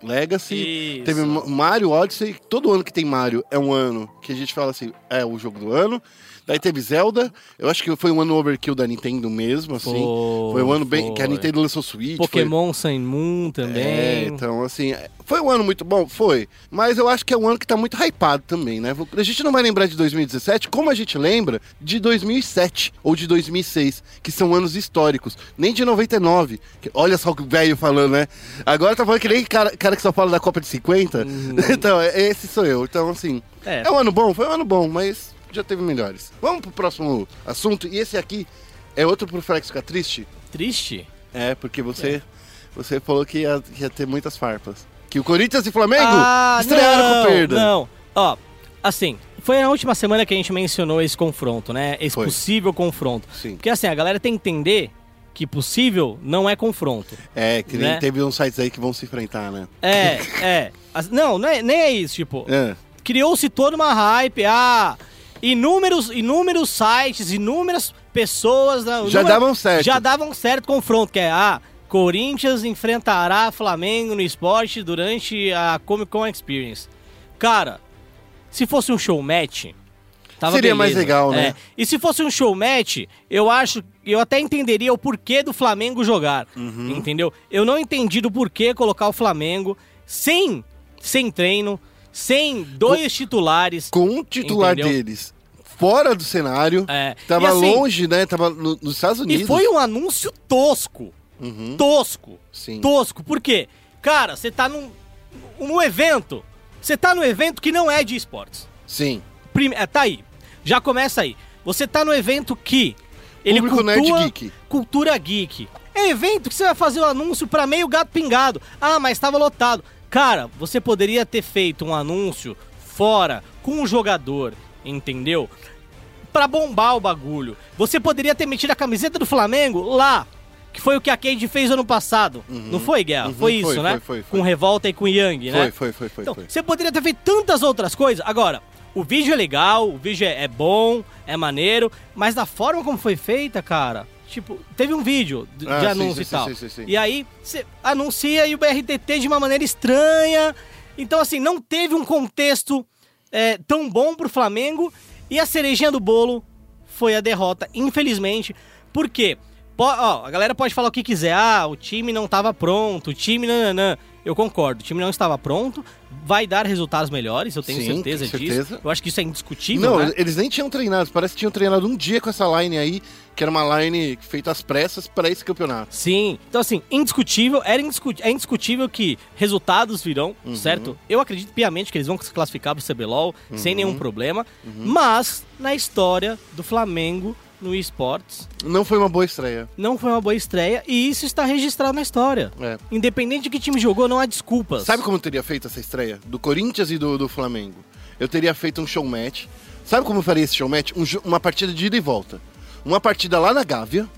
Legacy, Isso. teve Ma- Mario Odyssey. Todo ano que tem Mario é um ano que a gente fala assim, é o jogo do ano. Daí teve Zelda, eu acho que foi um ano overkill da Nintendo mesmo, assim. Foi, Foi um ano bem. que a foi. Nintendo lançou Switch. foi- Pokémon Sun Moon também. É, então, assim, foi um ano muito bom? Foi. Mas eu acho que é um ano que tá muito hypado também, né? A gente não vai lembrar de 2017 como a gente lembra de 2007 ou de 2006, que são anos históricos. Nem de 99. que- olha só o velho falando, né? Agora tá falando que nem cara, cara que só fala da Copa de 50. então, é- esse sou eu. Então, assim, É. é um ano bom? Foi um ano bom, mas já teve melhores. Vamos pro próximo assunto. E esse aqui é outro pro Flex ficar triste? Triste? É, porque você, você falou que ia, ia ter muitas farpas. Que o Corinthians e Flamengo Ah, estrearam não, com perda. Não, ó, assim, foi na última semana que a gente mencionou esse confronto, né? Esse Foi. possível confronto. Sim. Porque assim, a galera tem que entender que possível não é confronto. É, que nem Né? teve uns sites aí que vão se enfrentar, né? É, é. Não, não é, nem é isso, tipo, É. criou-se toda uma hype, ah, inúmeros, inúmeros sites, inúmeras pessoas... né, Já inúmera- davam certo. Já davam certo confronto, que é, ah, Corinthians enfrentará Flamengo no esporte durante a Comic Con Experience. Cara, se fosse um show match... Tava Seria mais beleza. legal, né? É. E se fosse um show match, eu acho, eu até entenderia o porquê do Flamengo jogar, Uhum. entendeu? Eu não entendi do porquê colocar o Flamengo sem, sem treino, sem dois titulares. Com um titular Entendeu? deles fora do cenário, É, tava assim, longe, né? Tava no- nos Estados Unidos. E foi um anúncio tosco. Uhum. Tosco. Sim. Tosco. Por quê? Cara, você tá num, num evento. Você tá num evento que não é de esportes. Sim. Prime- é, tá aí. Já começa aí. Você tá no evento que ele Público cultua nerd geek. cultura geek. É evento que você vai fazer o anúncio pra meio gato pingado. Ah, mas tava lotado. Cara, você poderia ter feito um anúncio fora com um jogador, entendeu? Pra bombar o bagulho. Você poderia ter metido a camiseta do Flamengo lá. Que foi o que a Cade fez ano passado. Não foi, Guerra? Uhum, foi isso, foi, né? foi, foi, foi. Com Revolta e com Yang, né? Foi, foi, foi, foi, Então, foi. você poderia ter feito tantas outras coisas. Agora, o vídeo é legal, o vídeo é, é bom, é maneiro, mas da forma como foi feita, cara, tipo, teve um vídeo de, de Ah, sim, anúncio sim, e tal. sim, sim, sim. E aí, você anuncia e o BRTT de uma maneira estranha. Então, assim, não teve um contexto é, tão bom pro Flamengo. E a cerejinha do bolo foi a derrota, infelizmente. Por quê? Ó, a galera pode falar o que quiser. Ah, o time não estava pronto, o time nananã. Eu concordo, o time não estava pronto. Vai dar resultados melhores, eu tenho Sim, certeza, com disso. certeza. Eu acho que isso é indiscutível, Não, né? eles nem tinham treinado. Parece que tinham treinado um dia com essa line aí, que era uma line feita às pressas para esse campeonato. Sim. Então, assim, indiscutível, era é indiscutível que resultados virão, Uhum. certo? Eu acredito piamente que eles vão se classificar pro CBLOL sem Uhum. nenhum problema. Mas, na história do Flamengo no esportes, Não foi uma boa estreia. não foi uma boa estreia e isso está registrado na história. É. Independente de que time jogou, não há desculpas. Sabe como eu teria feito essa estreia? Do Corinthians e do, do Flamengo. Eu teria feito um show match. Sabe como eu faria esse show match? Um uma partida de ida e volta. Uma partida lá na Gávea.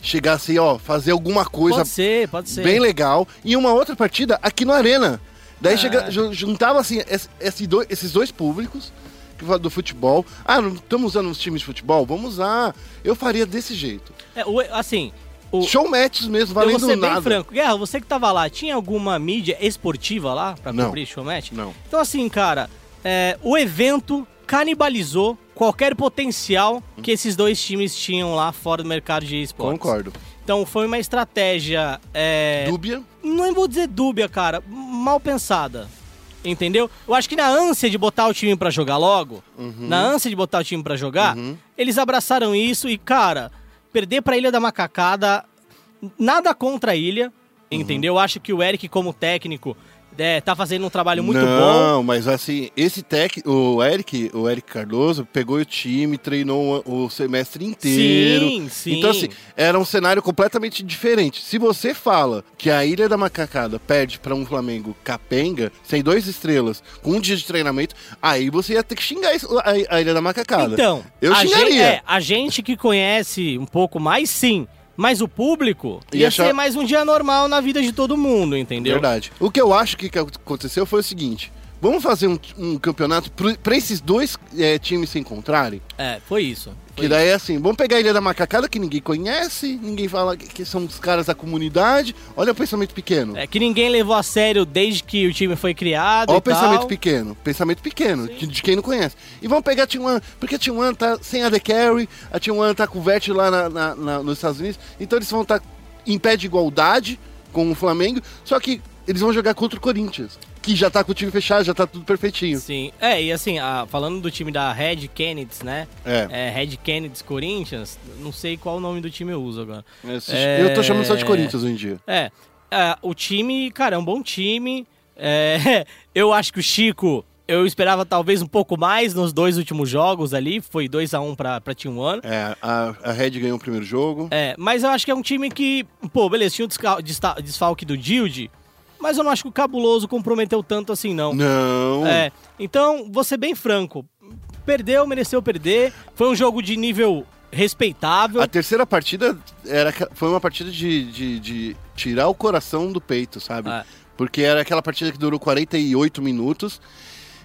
Chegasse ó, fazer alguma coisa Pode ser, pode ser. bem legal. E uma outra partida aqui no Arena. Daí Ah. chega, ju- juntava assim, esse- esse dois- esses dois públicos do futebol. Ah, não estamos usando os times de futebol? Vamos usar. Eu faria desse jeito. É, assim, o, Show matches mesmo, eu valendo vou ser bem nada. franco. Guerra, você que tava lá, tinha alguma mídia esportiva lá pra Não. cobrir showmatch? Não. Então, assim, cara, é, o evento canibalizou qualquer potencial que esses dois times tinham lá fora do mercado de esportes. Concordo. Então, foi uma estratégia. é, Dúbia. Não vou dizer dúbia, cara, mal pensada. Entendeu? Eu acho que na ânsia de botar o time pra jogar logo, na ânsia de botar o time pra jogar, Uhum. eles abraçaram isso e, cara, perder pra Ilha da Macacada, nada contra a ilha, Uhum. entendeu? Eu acho que o Eric, como técnico, é, tá fazendo um trabalho muito não, bom. Não, mas assim, esse técnico, o Eric, o Eric Cardoso, pegou o time, treinou o, semestre inteiro. Sim, sim. Então, assim, era um cenário completamente diferente. Se você fala que a Ilha da Macacada perde para um Flamengo capenga, sem dois estrelas, com um dia de treinamento, aí você ia ter que xingar a Ilha da Macacada. Então, eu a xingaria. gente, é, a gente que conhece um pouco mais, sim. Mas o público E ia achar- ser mais um dia normal na vida de todo mundo, entendeu? Verdade. O que eu acho que aconteceu foi o seguinte: vamos fazer um, um campeonato para esses dois é, times se encontrarem? É, foi isso. Foi Que daí é assim, vamos pegar a Ilha da Macacada, que ninguém conhece, ninguém fala que, são os caras da comunidade. Olha o pensamento pequeno. É que ninguém levou a sério desde que o time foi criado Olha o pensamento tal. pequeno. Pensamento pequeno, de, de quem não conhece. E vamos pegar a T1, porque a T1 tá sem a The Carry, a T1 tá com o Vert lá na- na- na- nos Estados Unidos, então eles vão estar em pé de igualdade com o Flamengo, só que eles vão jogar contra o Corinthians, que já tá com o time fechado, já tá tudo perfeitinho. Sim. É, e assim, a- falando do time da Red Kennedys, né? É. É, Red Kennedys Corinthians, não sei qual o nome do time eu uso agora. Esse- É. Eu tô chamando só de Corinthians hoje em dia. É, é, o time, cara, é um bom time. É, eu acho que o Chico, eu esperava talvez um pouco mais nos dois últimos jogos ali. Foi 2 a 1 pra, pra Team One. É, a, a Red ganhou o primeiro jogo. É, mas eu acho que é um time que, pô, beleza, tinha o desfalque do Dilde, mas eu não acho que o Cabuloso comprometeu tanto assim, não. Não. É, então, vou ser bem franco. Perdeu, mereceu perder. Foi um jogo de nível respeitável. A terceira partida era, foi uma partida de, de, de tirar o coração do peito, sabe? É. Porque era aquela partida que durou 48 minutos.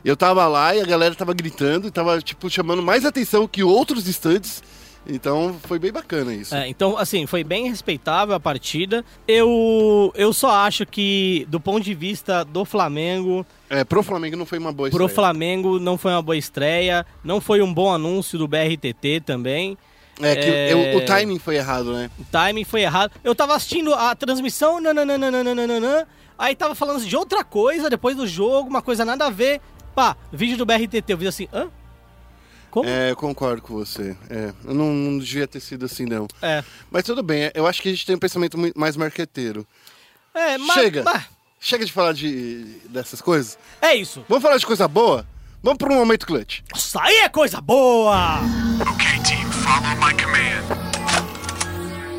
Eu tava lá e a galera tava gritando e tava, tipo, chamando mais atenção que outros estandes. Então foi bem bacana isso. É, então, assim, foi bem respeitável a partida. Eu, eu só acho que, do ponto de vista do Flamengo, É, pro Flamengo não foi uma boa pro estreia. Flamengo não foi uma boa estreia. Não foi um bom anúncio do BRTT também. É que É. eu- o timing foi errado, né? O timing foi errado. Eu tava assistindo a transmissão, nananana, aí tava falando de outra coisa depois do jogo, uma coisa nada a ver. Pá, vídeo do BRTT, eu vi assim, hã? Como? É, eu concordo com você. É, eu não, não devia ter sido assim, não. É, Mas tudo bem, eu acho que a gente tem um pensamento muito mais marqueteiro. é, mas, Chega. mas- Chega de falar de, dessas coisas. é isso. Vamos falar de coisa boa? Vamos para um momento clutch. Nossa, aí é coisa boa! Okay, team, follow my command.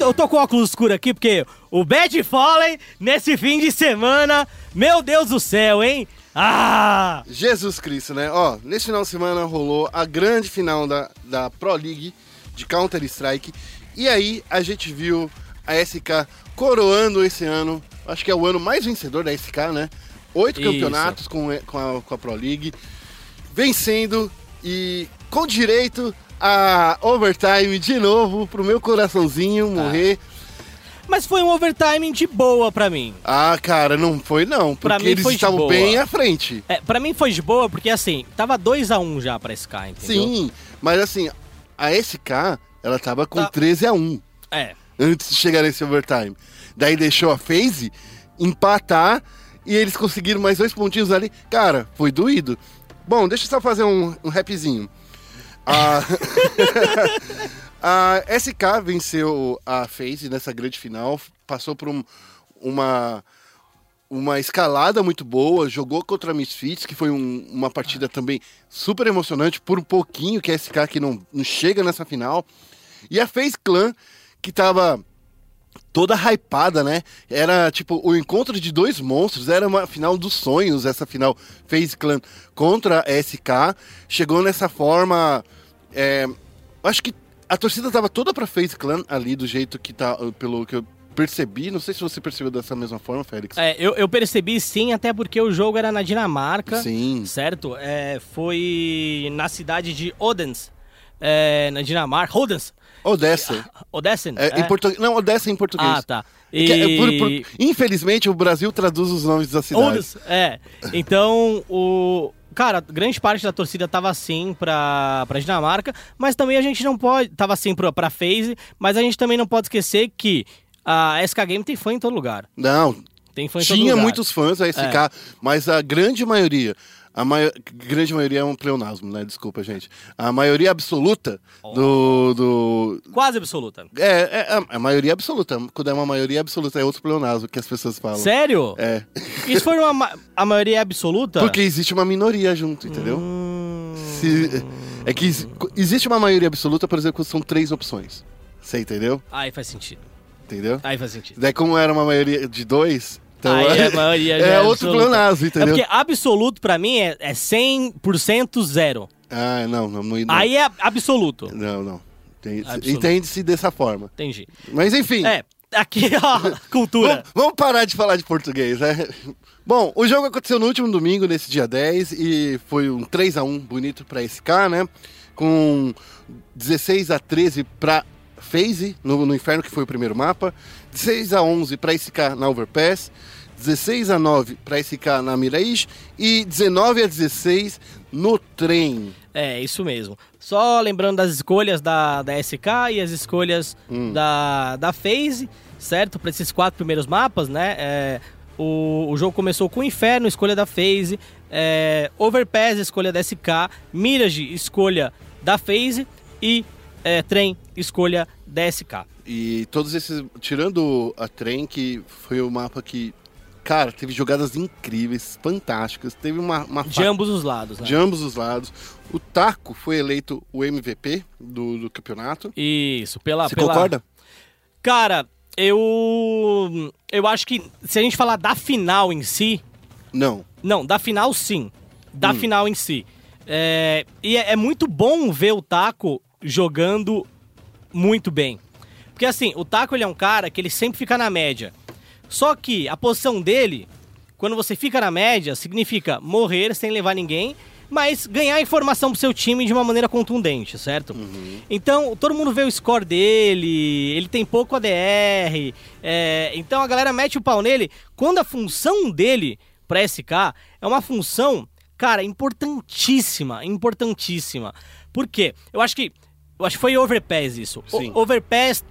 Eu tô com óculos escuro aqui porque o Bad Fallen nesse fim de semana, meu Deus do céu, hein? Ah! Jesus Cristo, né? Ó, nesse final de semana rolou a grande final da, da Pro League de Counter-Strike. E aí a gente viu a SK coroando esse ano. Acho que é o ano mais vencedor da SK, né? Oito Isso. campeonatos com, com, a, com a Pro League. Vencendo e com direito a overtime de novo pro meu coraçãozinho morrer. Mas foi um overtime de boa pra mim. Ah, cara, não foi não. Pra Porque mim eles estavam bem à frente. É, pra mim foi de boa porque assim, tava 2 a 1 já pra SK, entendeu? Sim, mas assim, a SK, ela tava com Tá. 13 a 1 É. antes de chegar nesse overtime. Daí deixou a FaZe empatar e eles conseguiram mais dois pontinhos ali. Cara, foi doído. Bom, deixa eu só fazer um, um rapzinho. A... a SK venceu a FaZe nessa grande final, passou por um- uma uma escalada muito boa, jogou contra a Misfits, que foi um- uma partida também super emocionante, por um pouquinho que a SK que não, não chega nessa final. E a FaZe Clan, que tava toda hypada, né? Era tipo o encontro de dois monstros, era uma final dos sonhos, essa final FaZe Clan contra a SK. Chegou nessa forma. é, acho que a torcida tava toda pra FaZe Clan ali, do jeito que tá, pelo que eu percebi. Não sei se você percebeu dessa mesma forma, Félix. É, eu, eu percebi sim, até porque o jogo era na Dinamarca. Sim. Certo? É, foi na cidade de Odense, é, na Dinamarca. Odense? Odessa. Odessen? É, Em português. Não, Odessa é em português. Ah, tá. É é, E- por- por- infelizmente, o Brasil traduz os nomes da cidade. Odense, é. Então, o... Cara, grande parte da torcida tava assim pra, pra Dinamarca, mas também a gente não pode... Tava assim pra, pra FaZe, mas a gente também não pode esquecer que a SK Game tem fã em todo lugar. Não, Tem fã em todo tinha lugar. muitos fãs da SK, É. mas a grande maioria. A mai- grande maioria é um pleonasmo, né? Desculpa, gente. A maioria absoluta do. do Quase absoluta. é, é, é a maioria absoluta. Quando é uma maioria absoluta, é outro pleonasmo que as pessoas falam. Sério? É. Isso foi uma, ma- a maioria absoluta? Porque existe uma minoria junto, entendeu? Hum, Se- é que exi- existe uma maioria absoluta, por exemplo, são três opções. Você entendeu? Aí faz sentido. Entendeu? Aí faz sentido. Daí, como era uma maioria de dois, então Aí a maioria já é é outro absoluta. É entendeu? porque absoluto pra mim é, é 100% zero. Ah, não, não, não. não. Aí é absoluto. Não, não. Tem- Absoluto. Entende-se dessa forma. Entendi. Mas enfim. É, aqui, ó, cultura. Vamos, vamos parar de falar de português, né? Bom, o jogo aconteceu no último domingo, nesse dia 10, e foi um 3 a 1 bonito pra SK, né? Com 16 a 13 pra FaZe, no, no Inferno, que foi o primeiro mapa. 16 a 11 pra SK na Overpass. 16 a 9 pra SK na Mirage. E 19 a 16 no trem. É, isso mesmo. Só lembrando das escolhas da, da SK e as escolhas Hum. da, da FaZe, certo? Para esses quatro primeiros mapas, né? É, o, o jogo começou com Inferno, escolha da FaZe, é, Overpass, escolha da SK, Mirage, escolha da FaZe e é, Trem, escolha da SK. E todos esses. Tirando a trem, que foi o mapa que. Cara, teve jogadas incríveis, fantásticas. Teve uma, uma De ambos os lados, né? de ambos os lados. O Taco foi eleito o MVP do, do campeonato. Isso, pela... Você pela... concorda? Cara, eu... Eu acho que se a gente falar da final em si, Não. Não, da final sim. Da Hum. final em si. É, e é, é muito bom ver o Taco jogando muito bem. Porque assim, o Taco ele é um cara que ele sempre fica na média. Só que a posição dele, quando você fica na média, significa morrer sem levar ninguém, mas ganhar informação pro seu time de uma maneira contundente, certo? Então, todo mundo vê o score dele, ele tem pouco ADR, é, então a galera mete o pau nele quando a função dele pra SK é uma função, cara, importantíssima, importantíssima. Por quê? Eu acho que eu acho que foi Overpass isso. O- Sim. Overpass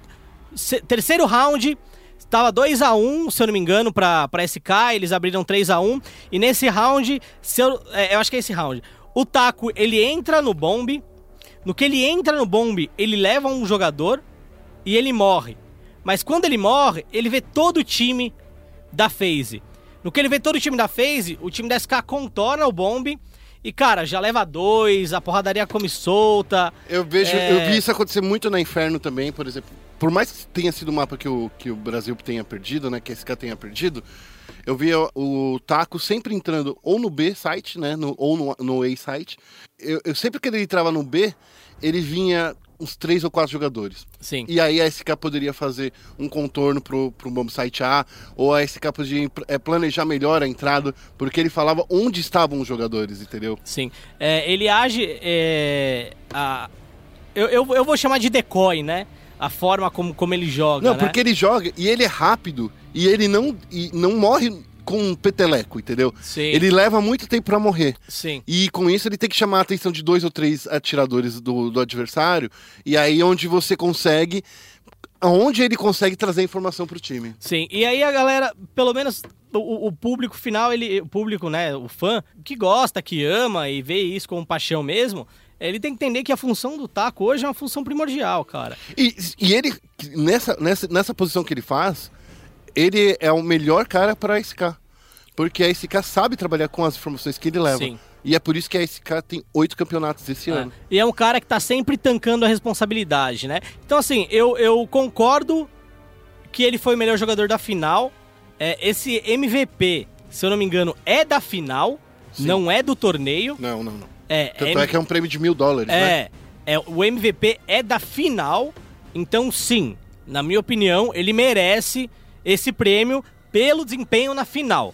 se- terceiro round Tava 2 a 1 se eu não me engano, pra, pra SK, eles abriram 3 a 1 E nesse round, se eu, é, eu acho que é esse round, o Taco, ele entra no bombe, no que ele entra no bombe, ele leva um jogador e ele morre. Mas quando ele morre, ele vê todo o time da FaZe. No que ele vê todo o time da FaZe, o time da SK contorna o bombe e, cara, já leva dois, a porradaria come solta. Eu vejo, É. eu vi isso acontecer muito na Inferno também, por exemplo. Por mais que tenha sido o mapa que o, que o Brasil tenha perdido, né? Que a SK tenha perdido, eu via o, Taco sempre entrando ou no B site, né? no- ou no, no A site. Eu, eu sempre que ele entrava no B, ele vinha uns três ou quatro jogadores. Sim. E aí a SK poderia fazer um contorno pro, pro bomb site A, ou a SK podia é, planejar melhor a entrada, porque ele falava onde estavam os jogadores, entendeu? Sim. É, ele age. é, a, eu, eu, eu vou chamar de decoy, né? A forma como, como ele joga. Não, né? porque ele joga e ele é rápido e ele não, e não morre com um peteleco, entendeu? Sim. Ele leva muito tempo pra morrer. Sim. E com isso ele tem que chamar a atenção de dois ou três atiradores do, do adversário. E aí onde você consegue. Onde ele consegue trazer informação pro time. Sim, e aí a galera, pelo menos o, o público final, ele, o público, né, o fã, que gosta, que ama e vê isso com paixão mesmo, ele tem que entender que a função do taco hoje é uma função primordial, cara. E, e ele, nessa, nessa, nessa posição que ele faz, ele é o melhor cara para a SK. Porque a SK sabe trabalhar com as informações que ele leva. Sim. E é por isso que a SK tem oito campeonatos esse É. ano. E é um cara que tá sempre tancando a responsabilidade, né? Então, assim, eu, eu concordo que ele foi o melhor jogador da final. É, esse MVP, se eu não me engano, é da final, Sim. não é do torneio. Não, não, não. É, Tanto é que é um prêmio de mil dólares, né? É, é, o MVP é da final, então sim, na minha opinião, ele merece esse prêmio pelo desempenho na final.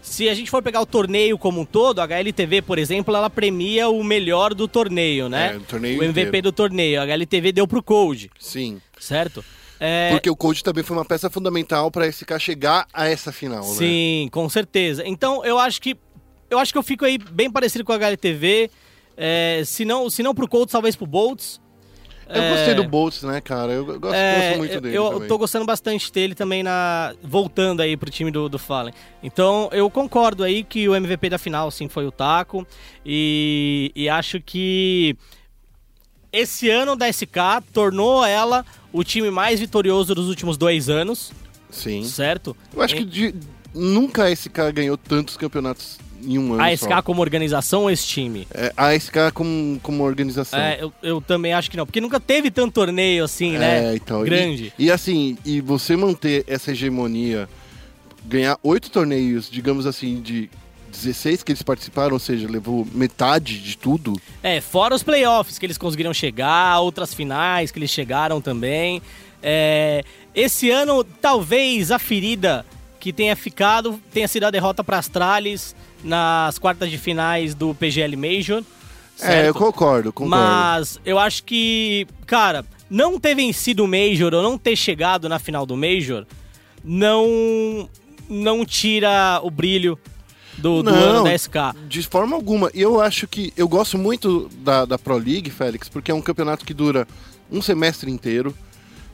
Se a gente for pegar o torneio como um todo, a HLTV, por exemplo, ela premia o melhor do torneio, né? É, do torneio o MVP inteiro. do torneio. A HLTV deu pro Code, Sim. certo? É, Porque o Code também foi uma peça fundamental para a SK chegar a essa final, né? Sim, com certeza. Então eu acho que eu acho que eu fico aí bem parecido com a HLTV. É, se não, se não pro Colts, talvez pro Bolts. Eu É. gostei do Boltz, né, cara? Eu gosto, É, gosto muito dele eu também. tô gostando bastante dele também na voltando aí pro time do, do Fallen. Então eu concordo aí que o MVP da final sim foi o Taco e, e acho que esse ano da SK tornou ela o time mais vitorioso dos últimos dois anos, Sim. certo? Eu acho que de- nunca a SK ganhou tantos campeonatos em um ano A só. SK como organização ou esse time? É, a SK como, como organização. É, eu, eu também acho que não, porque nunca teve tanto torneio assim, né? É, então, e- Grande. E, assim, e você manter essa hegemonia, ganhar oito torneios, digamos assim, de 16 que eles participaram, ou seja, levou metade de tudo. É, fora os playoffs que eles conseguiram chegar, outras finais que eles chegaram também. É, esse ano, talvez a ferida que tenha ficado tenha sido a derrota para Astralis nas quartas de finais do PGL Major. É, eu certo? concordo, concordo. Mas eu acho que, cara, não ter vencido o Major ou não ter chegado na final do Major não, não tira o brilho do, do Não. ano da SK. De forma alguma. E eu acho que. Eu gosto muito da, da Pro League, Félix, porque é um campeonato que dura um semestre inteiro.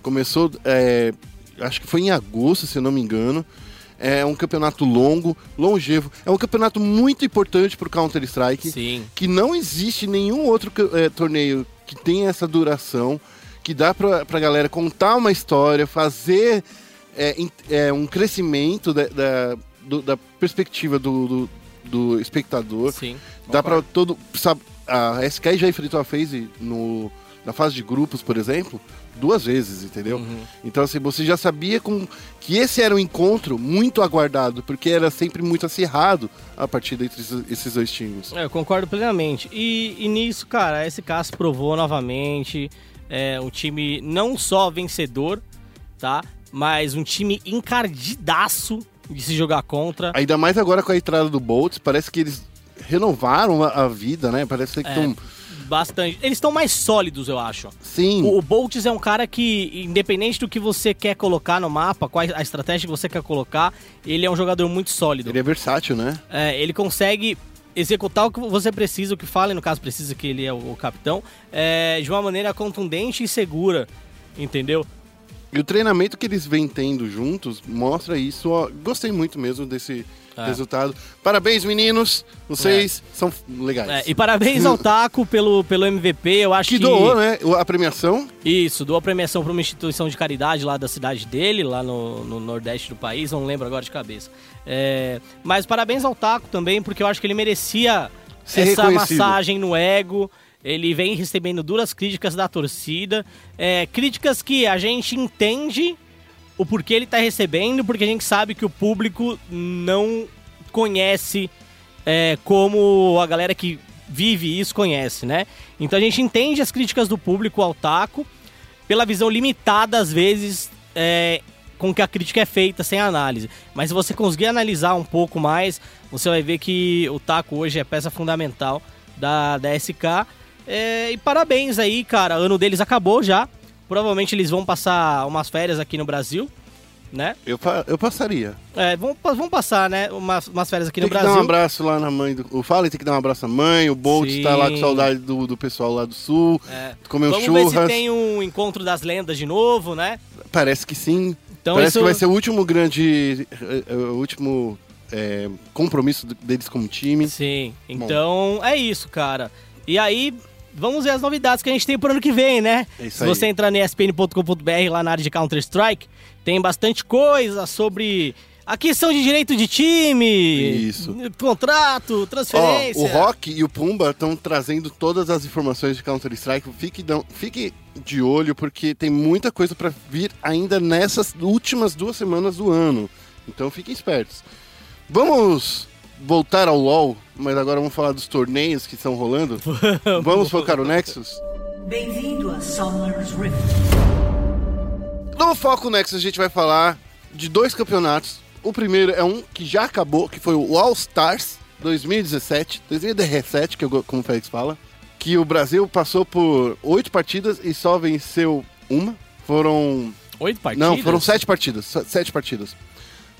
Começou. é, acho que foi em agosto, se eu não me engano. É um campeonato longo, longevo. É um campeonato muito importante pro Counter-Strike. Sim. Que não existe nenhum outro é, torneio que tenha essa duração. Que dá pra, pra galera contar uma história, fazer é, é, um crescimento da, da, do- da perspectiva do, do, do espectador. Sim. Dá pra todo. Sabe, a SK já enfrentou a FaZe no, na fase de grupos, por exemplo, duas vezes, entendeu? Uhum. Então, assim, você já sabia com, que esse era um encontro muito aguardado, porque era sempre muito acirrado a partida entre esses- dois times. É, eu concordo plenamente. E, e nisso, cara, esse caso provou novamente é, um time não só vencedor, tá? Mas um time encardidaço de se jogar contra. Ainda mais agora com a entrada do Boltz, parece que eles renovaram a, a vida, né? Parece que É. Bastante. Eles estão mais sólidos, eu acho. Sim. O, o Boltz é um cara que, independente do que você quer colocar no mapa, qual a estratégia que você quer colocar, ele é um jogador muito sólido. Ele é versátil, né? É, ele consegue executar o que você precisa, o que fala, no caso precisa que ele é o, o capitão, é, de uma maneira contundente e segura, entendeu? E o treinamento que eles vêm tendo juntos mostra isso. Ó, gostei muito mesmo desse É. resultado. Parabéns, meninos. Vocês são legais. É, e parabéns ao Taco pelo, pelo MVP, eu acho que que... doou, né? A premiação. Isso, doou a premiação para uma instituição de caridade lá da cidade dele, lá no, no nordeste do país, não lembro agora de cabeça. É, mas parabéns ao Taco também, porque eu acho que ele merecia Ser essa massagem no ego. Ele vem recebendo duras críticas da torcida, é, críticas que a gente entende o porquê ele tá recebendo, porque a gente sabe que o público não conhece é, como a galera que vive isso conhece, né? Então a gente entende as críticas do público ao taco pela visão limitada, às vezes, é, com que a crítica é feita sem análise. Mas se você conseguir analisar um pouco mais, você vai ver que o taco hoje é peça fundamental da, da SK. É, e parabéns aí, cara. O ano deles acabou já. Provavelmente eles vão passar umas férias aqui no Brasil, né? Eu, eu passaria. É, vão, vão passar, né? Umas, umas férias aqui tem no que Brasil. dar um abraço lá na mãe do. O Fallen tem que dar um abraço à mãe. O Bolt Sim. tá lá com saudade do, do pessoal lá do sul. É. Comeu Vamos ver se churras. tem um encontro das lendas de novo, né? Parece que sim. Então Parece isso- que vai ser o último grande. eh, eh, O último eh, compromisso deles como time. Sim. Então é isso, cara. E aí, vamos ver as novidades que a gente tem pro ano que vem, né? É isso Se aí. você entrar no espn.com.br lá na área de Counter-Strike, tem bastante coisa sobre a questão de direito de time, Isso. contrato, Ó, transferência. o Rock e o Pumba estão trazendo todas as informações de Counter-Strike. Fique, dão- fique de olho, porque tem muita coisa pra vir ainda nessas últimas duas semanas do ano. Então fiquem espertos. Vamos voltar ao LoL, mas agora vamos falar dos torneios que estão rolando. vamos focar no Nexus? Bem-vindo a Summer's Rift. No Foco Nexus a gente vai falar de dois campeonatos. O primeiro é um que já acabou, que foi o All Stars 2017, 2017, que eu, como o Félix fala, que o Brasil passou por oito partidas e só venceu uma. Foram Oito partidas? não, foram sete partidas. Sete partidas.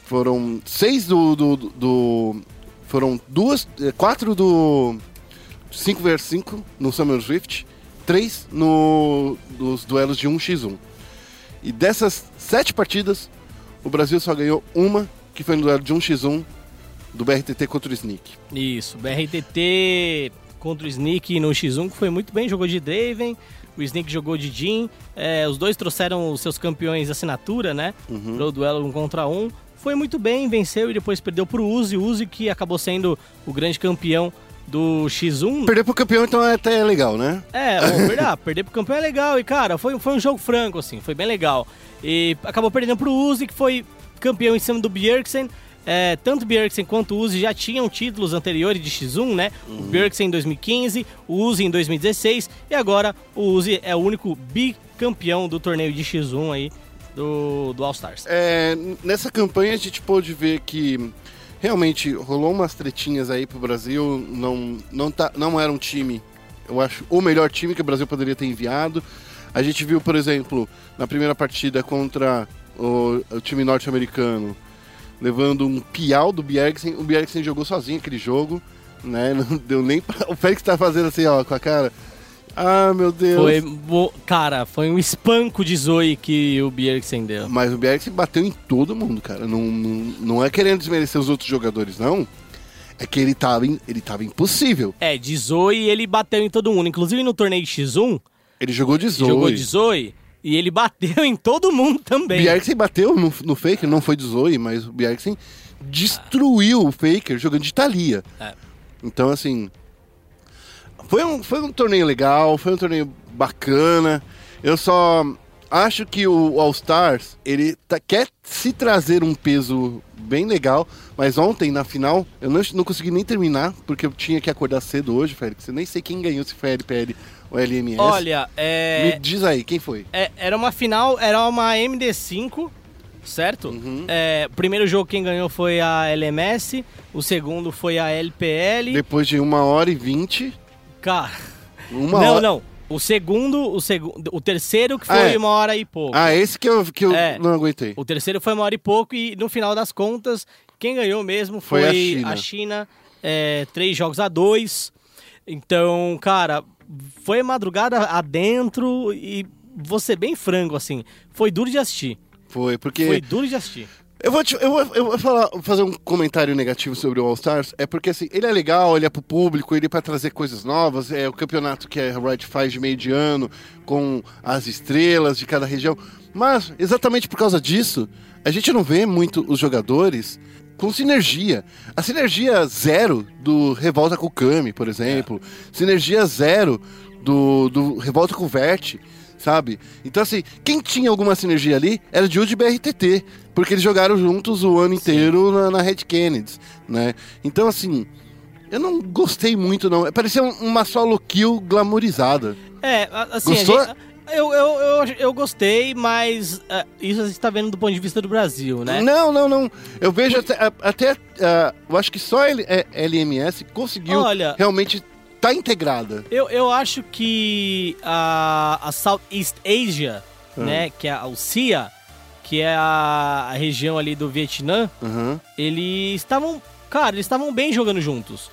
Foram seis do, do- do- foram duas. eh, Quatro do 5 vs 5 no Summer Swift três no, nos duelos de 1x1. E dessas sete partidas, o Brasil só ganhou uma, que foi no duelo de 1x1 do BRTT contra o Sneak. Isso, BRTT contra o Sneak no X1, que foi muito bem, jogou de Draven, o Sneak jogou de Jin, é, os dois trouxeram os seus campeões de assinatura, né, Uhum. pro duelo um contra um. Foi muito bem, venceu e depois perdeu pro Uzi, o Uzi que acabou sendo o grande campeão do X1. Perder pro campeão, então é até legal, né? É, bom, perder, ah, perder pro campeão é legal. E, cara, foi, foi um jogo franco, assim, foi bem legal. E acabou perdendo pro Uzi, que foi campeão em cima do Bjergsen. É, tanto Bjergsen quanto o Uzi já tinham títulos anteriores de X1, né? O Bjergsen em 2015, o Uzi em 2016 e agora o Uzi é o único bicampeão do torneio de X1 aí do, do All Stars. É, nessa campanha a gente pôde ver que realmente rolou umas tretinhas aí pro Brasil. Não, não, tá, não era um time, eu acho, o melhor time que o Brasil poderia ter enviado. A gente viu, por exemplo, na primeira partida contra o, o time norte-americano, levando um piau do Bjergsen. O Bjergsen jogou sozinho aquele jogo, né? Não deu nem pra... O Félix tá fazendo assim, ó, com a cara. Ah, meu Deus. Foi, cara, foi um espanco de Zoe que o Bjergsen deu. Mas o Bjergsen bateu em todo mundo, cara. Não, não, não é querendo desmerecer os outros jogadores, não. É que ele tava, ele tava impossível. É, de Zoe ele bateu em todo mundo. Inclusive no torneio X1, Ele jogou de Zoe. jogou de Zoe e ele bateu em todo mundo O também. Bjergsen bateu no, no Faker, não foi de Zoe, mas o Bjergsen destruiu o Faker jogando de Thalia. É. Então, assim... Foi um, foi um torneio legal, foi um torneio bacana. Eu só acho que o All Stars, ele tá- quer se trazer um peso bem legal, mas ontem, na final, eu não, não consegui nem terminar, porque eu tinha que acordar cedo hoje, Félix. Eu nem sei quem ganhou, se foi a LPL ou a LMS. Olha, Me é, diz aí, quem foi? é- era uma final, era uma MD5, certo? Uhum. É, o primeiro jogo quem ganhou foi a LMS, o segundo foi a LPL. Depois de uma hora e vinte, Cara, uma não, hora... não. O segundo, o segundo, o terceiro que foi Ah, é. uma hora e pouco. Ah, esse que eu, que eu É. não aguentei. O terceiro foi uma hora e pouco e no final das contas, quem ganhou mesmo foi, Foi a a China. China. é, três jogos a dois. Então, cara, foi madrugada adentro e vou ser bem franco, assim, foi duro de assistir. Foi, porque... Foi duro de assistir. Eu vou, te- eu vou, eu vou falar, fazer um comentário negativo sobre o All Stars. É porque assim, ele é legal, ele é pro público, ele é pra trazer coisas novas. É o campeonato que a Riot faz de meio de ano, com as estrelas de cada região. Mas, exatamente por causa disso, a gente não vê muito os jogadores com sinergia. A sinergia zero do Revolta com o Kami, por exemplo. Sinergia zero do, do Revolta com o Vert sabe? Então, assim, quem tinha alguma sinergia ali era Jude e BRTT, porque eles jogaram juntos o ano inteiro na, na Red Kennedy, né? Então, assim, eu não gostei muito, não. Parecia um- uma solo kill glamourizada. É, a- assim, a Gostou? gente- eu, eu, eu, eu gostei, mas ah, isso a gente tá vendo do ponto de vista do Brasil, né? Não, não, não. Eu vejo até, a- até ah, eu acho que só L, é, LMS conseguiu Olha- realmente tá integrada. Eu, eu acho que a, a Southeast Asia, Ah. né, que é a CIA, que é a, região ali do Vietnã, Aham. eles estavam, cara, eles estavam bem jogando juntos.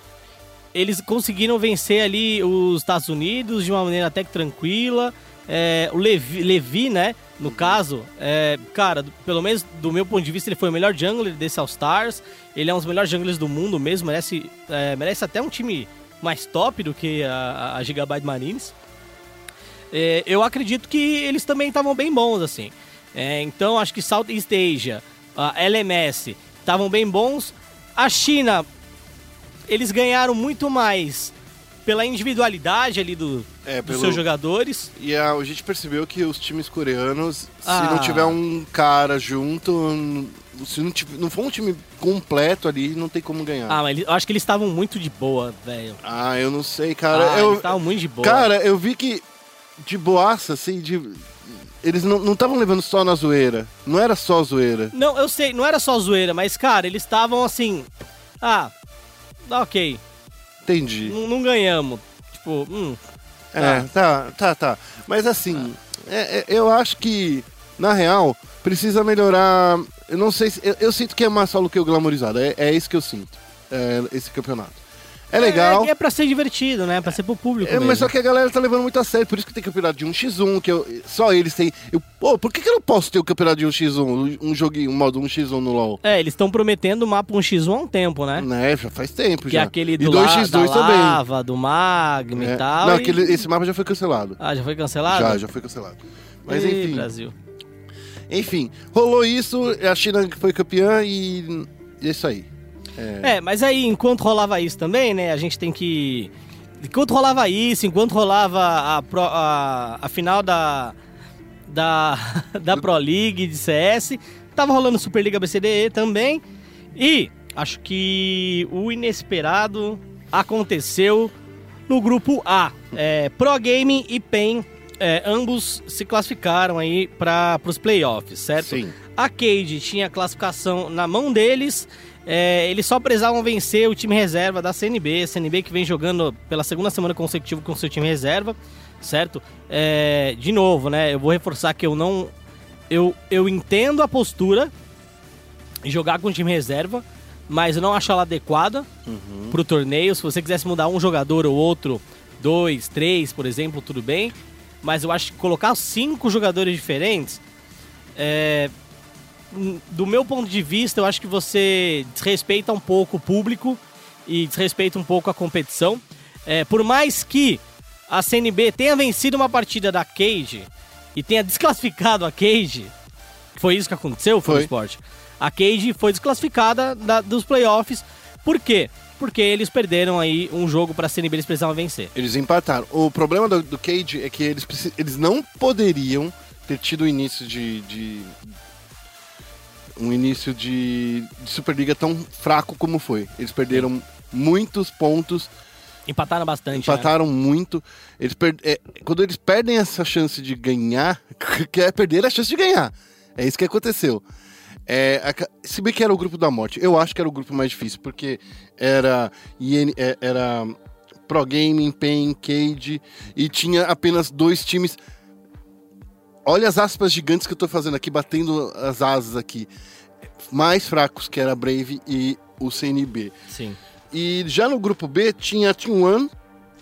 Eles conseguiram vencer ali os Estados Unidos de uma maneira até que tranquila. É, o Levi, Levi, né, no caso, é, cara, pelo menos do meu ponto de vista, ele foi o melhor jungler desse All Stars. Ele é um dos melhores junglers do mundo mesmo, merece, é, merece até um time mais top do que a, a Gigabyte Marines. É, eu acredito que eles também estavam bem bons, assim. É, então, acho que Southeast Asia, a LMS, estavam bem bons. A China, eles ganharam muito mais pela individualidade ali do, É, dos pelo- seus jogadores. E a, a gente percebeu que os times coreanos, Ah. se não tiver um cara junto, se não, tiver- não for um time completo ali, não tem como ganhar. Ah, mas eu acho que eles estavam muito de boa, velho. Ah, eu não sei, cara. Ah, eu, eles estavam muito de boa. cara, eu vi que de boaça, assim, de. Eles não estavam levando só na zoeira. Não era só zoeira. Não, eu sei, não era só zoeira, mas, cara, eles estavam assim. Ah, ok, Entendi. não, não ganhamos. Tipo, hum, É, tá, tá, tá. Mas assim, é- é- eu acho que, na real, precisa melhorar. Eu não sei se. Eu, eu sinto que é uma solo que eu glamourizada. É, é isso que eu sinto. é, esse campeonato. É legal. É, é pra ser divertido, né? Pra ser pro público. É, mesmo. mas só que a galera tá levando muito a sério, por isso que tem campeonato de 1x1, que eu- só eles têm. Eu, pô, por que, que eu não posso ter o campeonato de 1x1, um joguinho, um modo 1x1 no LoL? É, eles estão prometendo o mapa 1x1 há um tempo, né? Né, já faz tempo Que já. é aquele e do la- 2x2 da também. lava, do magma É. e tal. Não, e- aquele, esse mapa já foi cancelado. Ah, já foi cancelado? Já, já foi cancelado. Mas Ih, enfim, Brasil. enfim, rolou isso, a China foi campeã e e é isso aí. É, mas aí, enquanto rolava isso também, né, a gente tem que... Enquanto rolava isso, enquanto rolava a, pro- a, a final da, da, da Pro League de CS, tava rolando Superliga BCDE também, e acho que o inesperado aconteceu no grupo A. É, Pro Gaming e PEN, é, ambos se classificaram aí para os playoffs, certo? Sim. A Cade tinha classificação na mão deles. É, eles só precisavam vencer o time reserva da CNB. CNB que vem jogando pela segunda semana consecutiva com seu time reserva, certo? É, de novo, né? Eu vou reforçar que eu não. Eu, eu entendo a postura de jogar com o time reserva, mas eu não acho ela adequada pro torneio. Se você quisesse mudar um jogador ou outro, dois, três, por exemplo, tudo bem. Mas eu acho que colocar cinco jogadores diferentes é, do meu ponto de vista, eu acho que você desrespeita um pouco o público e desrespeita um pouco a competição. É, por mais que a CNB tenha vencido uma partida da Cage e tenha desclassificado a Cage, foi isso que aconteceu, foi, Foi. esporte. A Cage foi desclassificada da- dos playoffs. Por quê? Porque eles perderam aí um jogo para a CNB, eles precisavam vencer. Eles empataram. O problema do, do Cage é que eles, eles não poderiam ter tido o início de. de- um início de, de Superliga tão fraco como foi. Eles perderam muitos pontos, Empataram bastante. né? empataram muito. Eles per- é, quando eles perdem essa chance de ganhar, que é perder a chance de ganhar. É isso que aconteceu. É, a se bem que era o grupo da morte, eu acho que era o grupo mais difícil, porque era, IN, é, era Pro Gaming, PEN, Cade, e tinha apenas dois times. Olha as aspas gigantes que eu tô fazendo aqui, batendo as asas aqui. Mais fracos, que era a Brave e o CNB. Sim. E já no grupo B tinha a Team One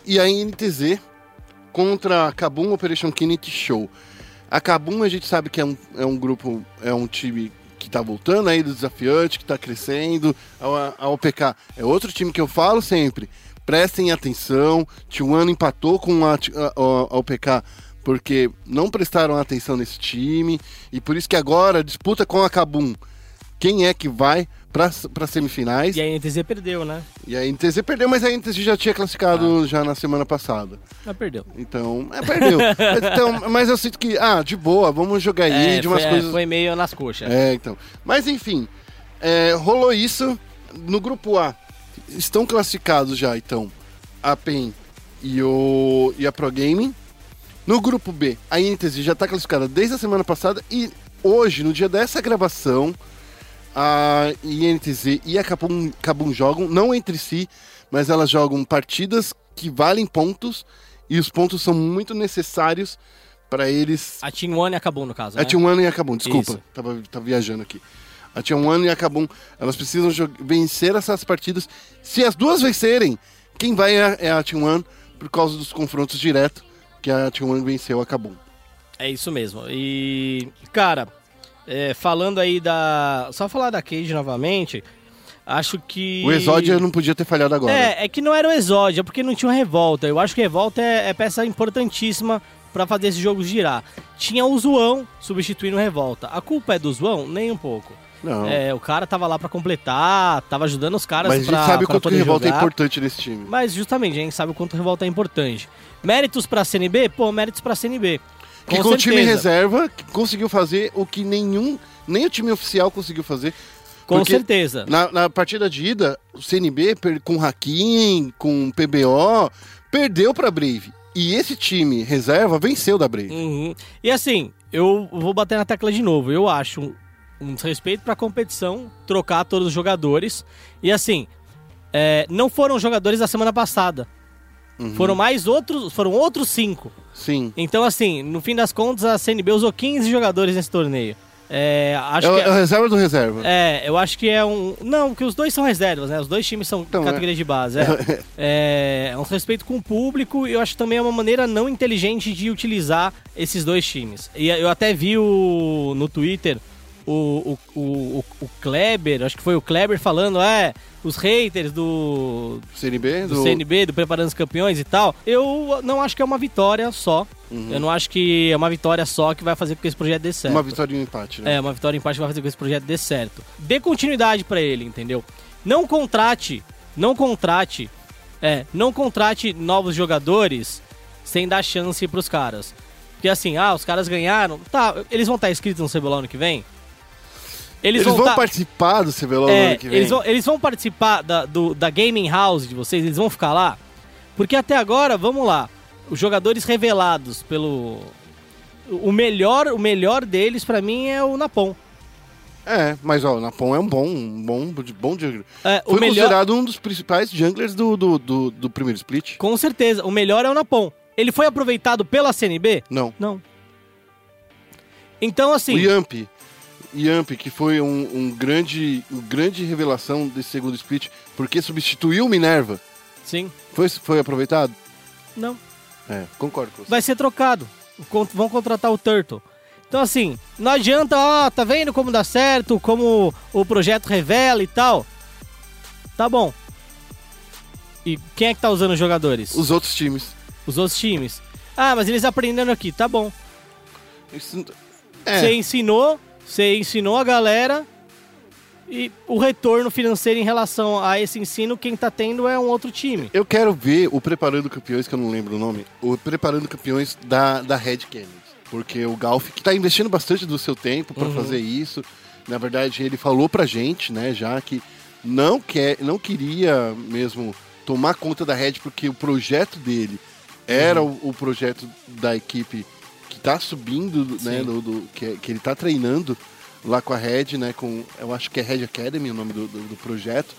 e a NTZ contra a Kabum Operation Kinect Show. A Kabum a gente sabe que é um, é um grupo, é um time que tá voltando aí do desafiante, que tá crescendo. A, a OPK é outro time que eu falo sempre. Prestem atenção. One empatou com a, a, a OPK porque não prestaram atenção nesse time. E por isso que agora disputa com a Kabum. Quem é que vai para semifinais? E a NTZ perdeu, né? E a NTZ perdeu, mas a NTZ já tinha classificado Ah. já na semana passada. Mas perdeu. Então, é, perdeu. mas, então, mas eu sinto que, ah, de boa, vamos jogar aí É, de umas foi, é, coisas. foi meio nas coxas. É, então. Mas enfim, é, rolou isso. No grupo A, estão classificados já, então, a PEN e, o, e a Pro Gaming. No grupo B, a NTZ já está classificada desde a semana passada e hoje, no dia dessa gravação, a INTZ e a Kabum, Kabum jogam, não entre si, mas elas jogam partidas que valem pontos e os pontos são muito necessários para eles A Team One acabou, no caso, a né? Team One e a Kabum, desculpa, Isso. tava, tava viajando aqui. A Team One e a Kabum, elas precisam vencer essas partidas. Se as duas vencerem, quem vai é, é a Team One por causa dos confrontos diretos que a Team One venceu a Kabum. É isso mesmo. E, cara, é, falando aí da... Só falar da Cage novamente, acho que... O Exódia não podia ter falhado agora. É, é que não era o Exódia, porque não tinha Revolta. Eu acho que Revolta é, é peça importantíssima pra fazer esse jogo girar. Tinha o Zoão substituindo Revolta. A culpa é do Zoão? Nem um pouco. Não. É, o cara tava lá pra completar, tava ajudando os caras Mas a gente sabe o quanto o Revolta é jogar. importante nesse time. Mas justamente, a gente sabe o quanto o Revolta é importante. Méritos pra CNB? Pô, méritos pra CNB. Que com o time reserva conseguiu fazer o que nenhum, nem o time oficial conseguiu fazer. Com porque certeza. Na, na partida de ida, o CNB com Hakim, com PBO, perdeu pra Brave. E esse time reserva venceu da Brave. Uhum. E assim, eu vou bater na tecla de novo. Eu acho um, desrespeito pra competição trocar todos os jogadores. E assim, é, não foram jogadores da semana passada. Uhum. Foram mais outros, foram outros cinco. Sim. Então, assim, no fim das contas, a CNB usou 15 jogadores nesse torneio. É, acho É, o- que é o reserva do reserva. é, eu acho que é um. Não, porque os dois são reservas, né? Os dois times são Então, categoria de base. É. é, é um respeito com o público e eu acho que também é uma maneira não inteligente de utilizar esses dois times. E eu até vi o, no Twitter o, o, o, o Kleber, acho que foi o Kleber falando, é, os haters do, CNB? do CNB, do Preparando os Campeões e tal, eu não acho que é uma vitória só. Eu não acho que é uma vitória só que vai fazer com que esse projeto dê certo. Uma vitória e um empate, né? É, uma vitória em empate vai fazer com que esse projeto dê certo. Dê continuidade pra ele, entendeu? Não contrate, não contrate, é, não contrate novos jogadores sem dar chance pros caras. Porque assim, ah, os caras ganharam, tá, eles vão estar inscritos no CBLOL ano que vem? Eles, Eles, vão tá- participar do CBLOL é, ano que vem. eles vão, eles vão participar da, do, da gaming house de vocês, eles vão ficar lá? Porque até agora, vamos lá, os jogadores revelados pelo... O melhor, o melhor deles pra mim é o Napon. É, mas ó, o Napon é um bom, um bom, bom jungler. É, Foi melhor, considerado um dos principais junglers do, do, do, do primeiro split? com certeza, o melhor é o Napon. Ele foi aproveitado pela CNB? Não. Não. Então, assim, O Yamp. Yamp, que foi um, um grande, um grande revelação desse segundo split, porque substituiu o Minerva. sim, Foi, foi aproveitado? não. É, concordo com você. Vai ser trocado. Vão contratar o Turtle. Então, assim, não adianta, ó, tá vendo como dá certo, como o projeto revela e tal. Tá bom. E quem é que tá usando os jogadores? Os outros times. Os outros times. Ah, mas eles aprenderam aqui, tá bom. Isso- Você é, ensinou, você ensinou a galera e o retorno financeiro em relação a esse ensino, quem tá tendo é um outro time. eu quero ver o Preparando Campeões, que eu não lembro o nome, o Preparando Campeões da, da Red Canids. Porque o Galf, que tá investindo bastante do seu tempo para Uhum. fazer isso, na verdade ele falou pra gente, né, já que não, quer, não queria mesmo tomar conta da Red, porque o projeto dele era Uhum. o, o projeto da equipe tá subindo, né, Sim. do, do- que, que ele tá treinando lá com a Red, né, com, eu acho que é Red Academy o nome do, do, do projeto.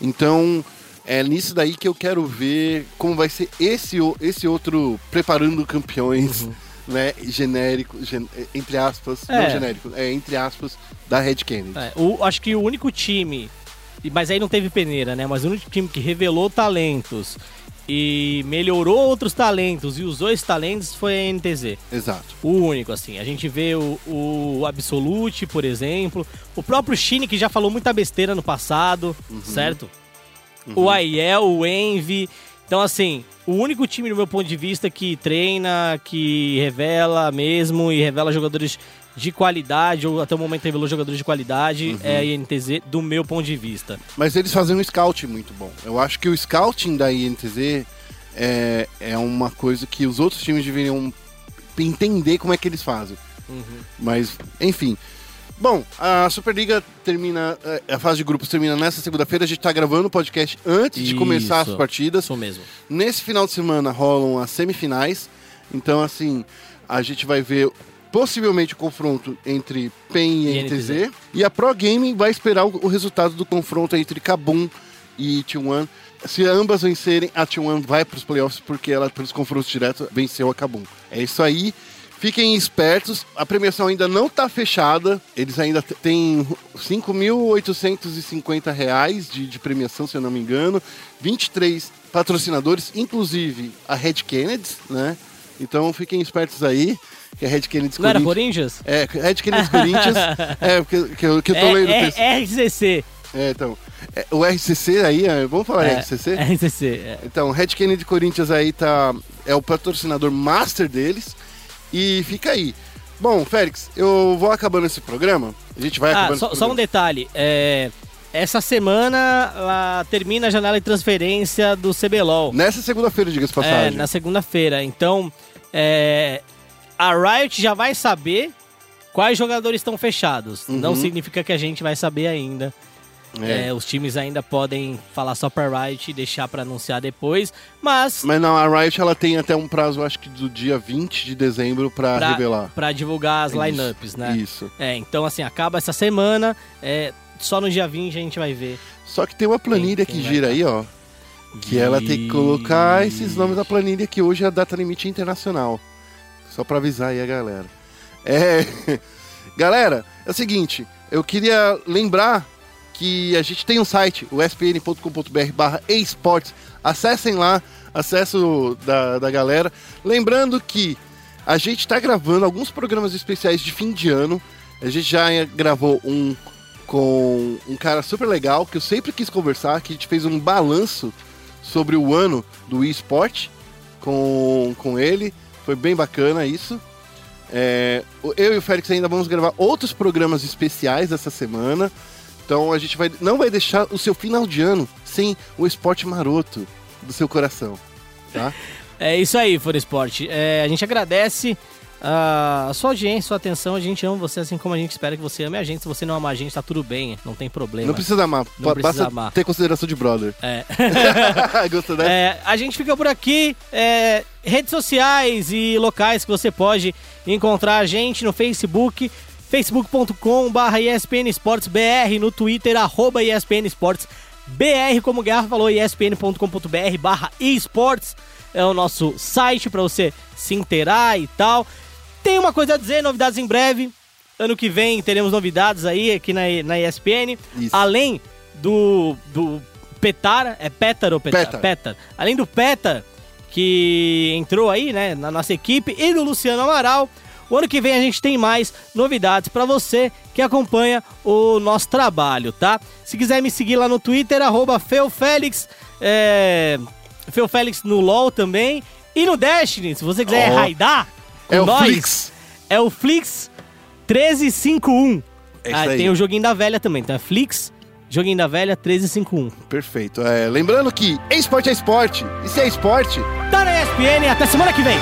Então, é nisso daí que eu quero ver como vai ser esse, esse outro preparando campeões, né, genérico, gen- entre aspas, Uhum. É. não genérico, é entre aspas, da Red Kennedy. É, o- acho que o único time, e- mas aí não teve peneira, né? Mas o único time que revelou talentos e melhorou outros talentos e usou esses talentos foi a NTZ. Exato. O único, assim. A gente vê o, o Absolute, por exemplo. O próprio Shine, que já falou muita besteira no passado, certo? O Aiel, o Envy. Então, assim, o único time, do meu ponto de vista, que treina, que revela mesmo e revela jogadores de qualidade, ou até o momento revelou jogadores de qualidade, é a INTZ, do meu ponto de vista. Mas eles fazem um scout muito bom. Eu acho que o scouting da INTZ é, é uma coisa que os outros times deveriam entender como é que eles fazem. Mas, enfim. Bom, a Superliga termina, eh, a fase de grupos termina nessa segunda-feira. A gente tá gravando o podcast antes de começar as Isso. partidas. Isso mesmo. Nesse final de semana rolam as semifinais. Então, assim, a gente vai ver possivelmente o confronto entre PEN e E NTZ. E a Pro Gaming vai esperar o, o resultado do confronto entre Kabum e T1. Se ambas vencerem, a T1 vai para os playoffs porque ela, pelos confrontos diretos, venceu a Kabum. É isso aí. Fiquem espertos, a premiação ainda não está fechada, eles ainda têm 5.850 reais de, de premiação, se eu não me engano, 23 patrocinadores, inclusive a Red Kennedy, né? Então fiquem espertos aí, que a Red Kennedy Não era Corinthians... Corinthians? É, Red Kennedy Corinthians, é, porque que eu, que eu tô lendo o É, texto. é, RCC. É, então, é, o RCC aí, é, vamos falar É, RCC? RCC. é. Então, Red Kennedy Corinthians aí tá. É o patrocinador master deles. E fica aí. Bom, Félix, eu vou acabando esse programa. A gente vai Ah, acabando só, só um detalhe. é, essa semana termina a janela de transferência do CBLOL. Nessa segunda-feira, diga-se de É, passagem. na segunda-feira. Então, é, a Riot já vai saber quais jogadores estão fechados. Uhum. Não significa que a gente vai saber ainda. É. É, os times ainda podem falar só pra Riot e deixar pra anunciar depois. Mas Mas não, a Riot ela tem até um prazo, acho que do dia 20 de dezembro pra, pra, revelar. pra divulgar as lineups, né? Isso. É, então assim, acaba essa semana. é, só no dia 20 a gente vai ver. Só que tem uma planilha Quem- quem que gira aí, ó. Que ela tem que colocar esses nomes na planilha que hoje é a data limite internacional. Só pra avisar aí a galera. É. Galera, é o seguinte, eu queria lembrar que a gente tem um site, o spn.com.br barra esportes. Acessem lá, acesso da, da galera. Lembrando que a gente está gravando alguns programas especiais de fim de ano. A gente já gravou um com um cara super legal que eu sempre quis conversar, que a gente fez um balanço sobre o ano do eSport com, com ele. Foi bem bacana isso. É, eu e o Félix ainda vamos gravar outros programas especiais essa semana. Então a gente vai, não vai deixar o seu final de ano sem o esporte maroto do seu coração. Tá? É isso aí, For Esporte. É, a gente agradece a sua audiência, sua atenção. A gente ama você assim como a gente espera que você ame a gente. Se você não ama a gente, tá tudo bem, não tem problema. Não precisa amar, Não precisa basta amar. ter consideração de brother. É. Gostou dessa? É, a gente fica por aqui. é, redes sociais e locais que você pode encontrar a gente no Facebook, facebook.com.br ESPN Esportes BR, no Twitter, arroba como o Garra falou, espn.com.br barra esportes é o nosso site para você se inteirar e tal. Tem uma coisa a dizer, novidades em breve. Ano que vem teremos novidades aí aqui na, na ESPN. Isso. Além do, do Petar, é Petar ou Petar? Petar. Petar. Além do Petar, que entrou aí, né, na nossa equipe, e do Luciano Amaral. O ano que vem a gente tem mais novidades pra você que acompanha o nosso trabalho, tá? Se quiser me seguir lá no Twitter, arroba FeuFélix, é... FeuFélix no LoL também. E no Destiny, se você quiser Ó. raidar É o nós, Flix. é o Flix 1351. É ah, aí. tem o joguinho da velha também, é Flix, joguinho da velha 1351. Perfeito. É, lembrando que esporte é esporte. E se é esporte, Tá na ESPN, até semana que vem.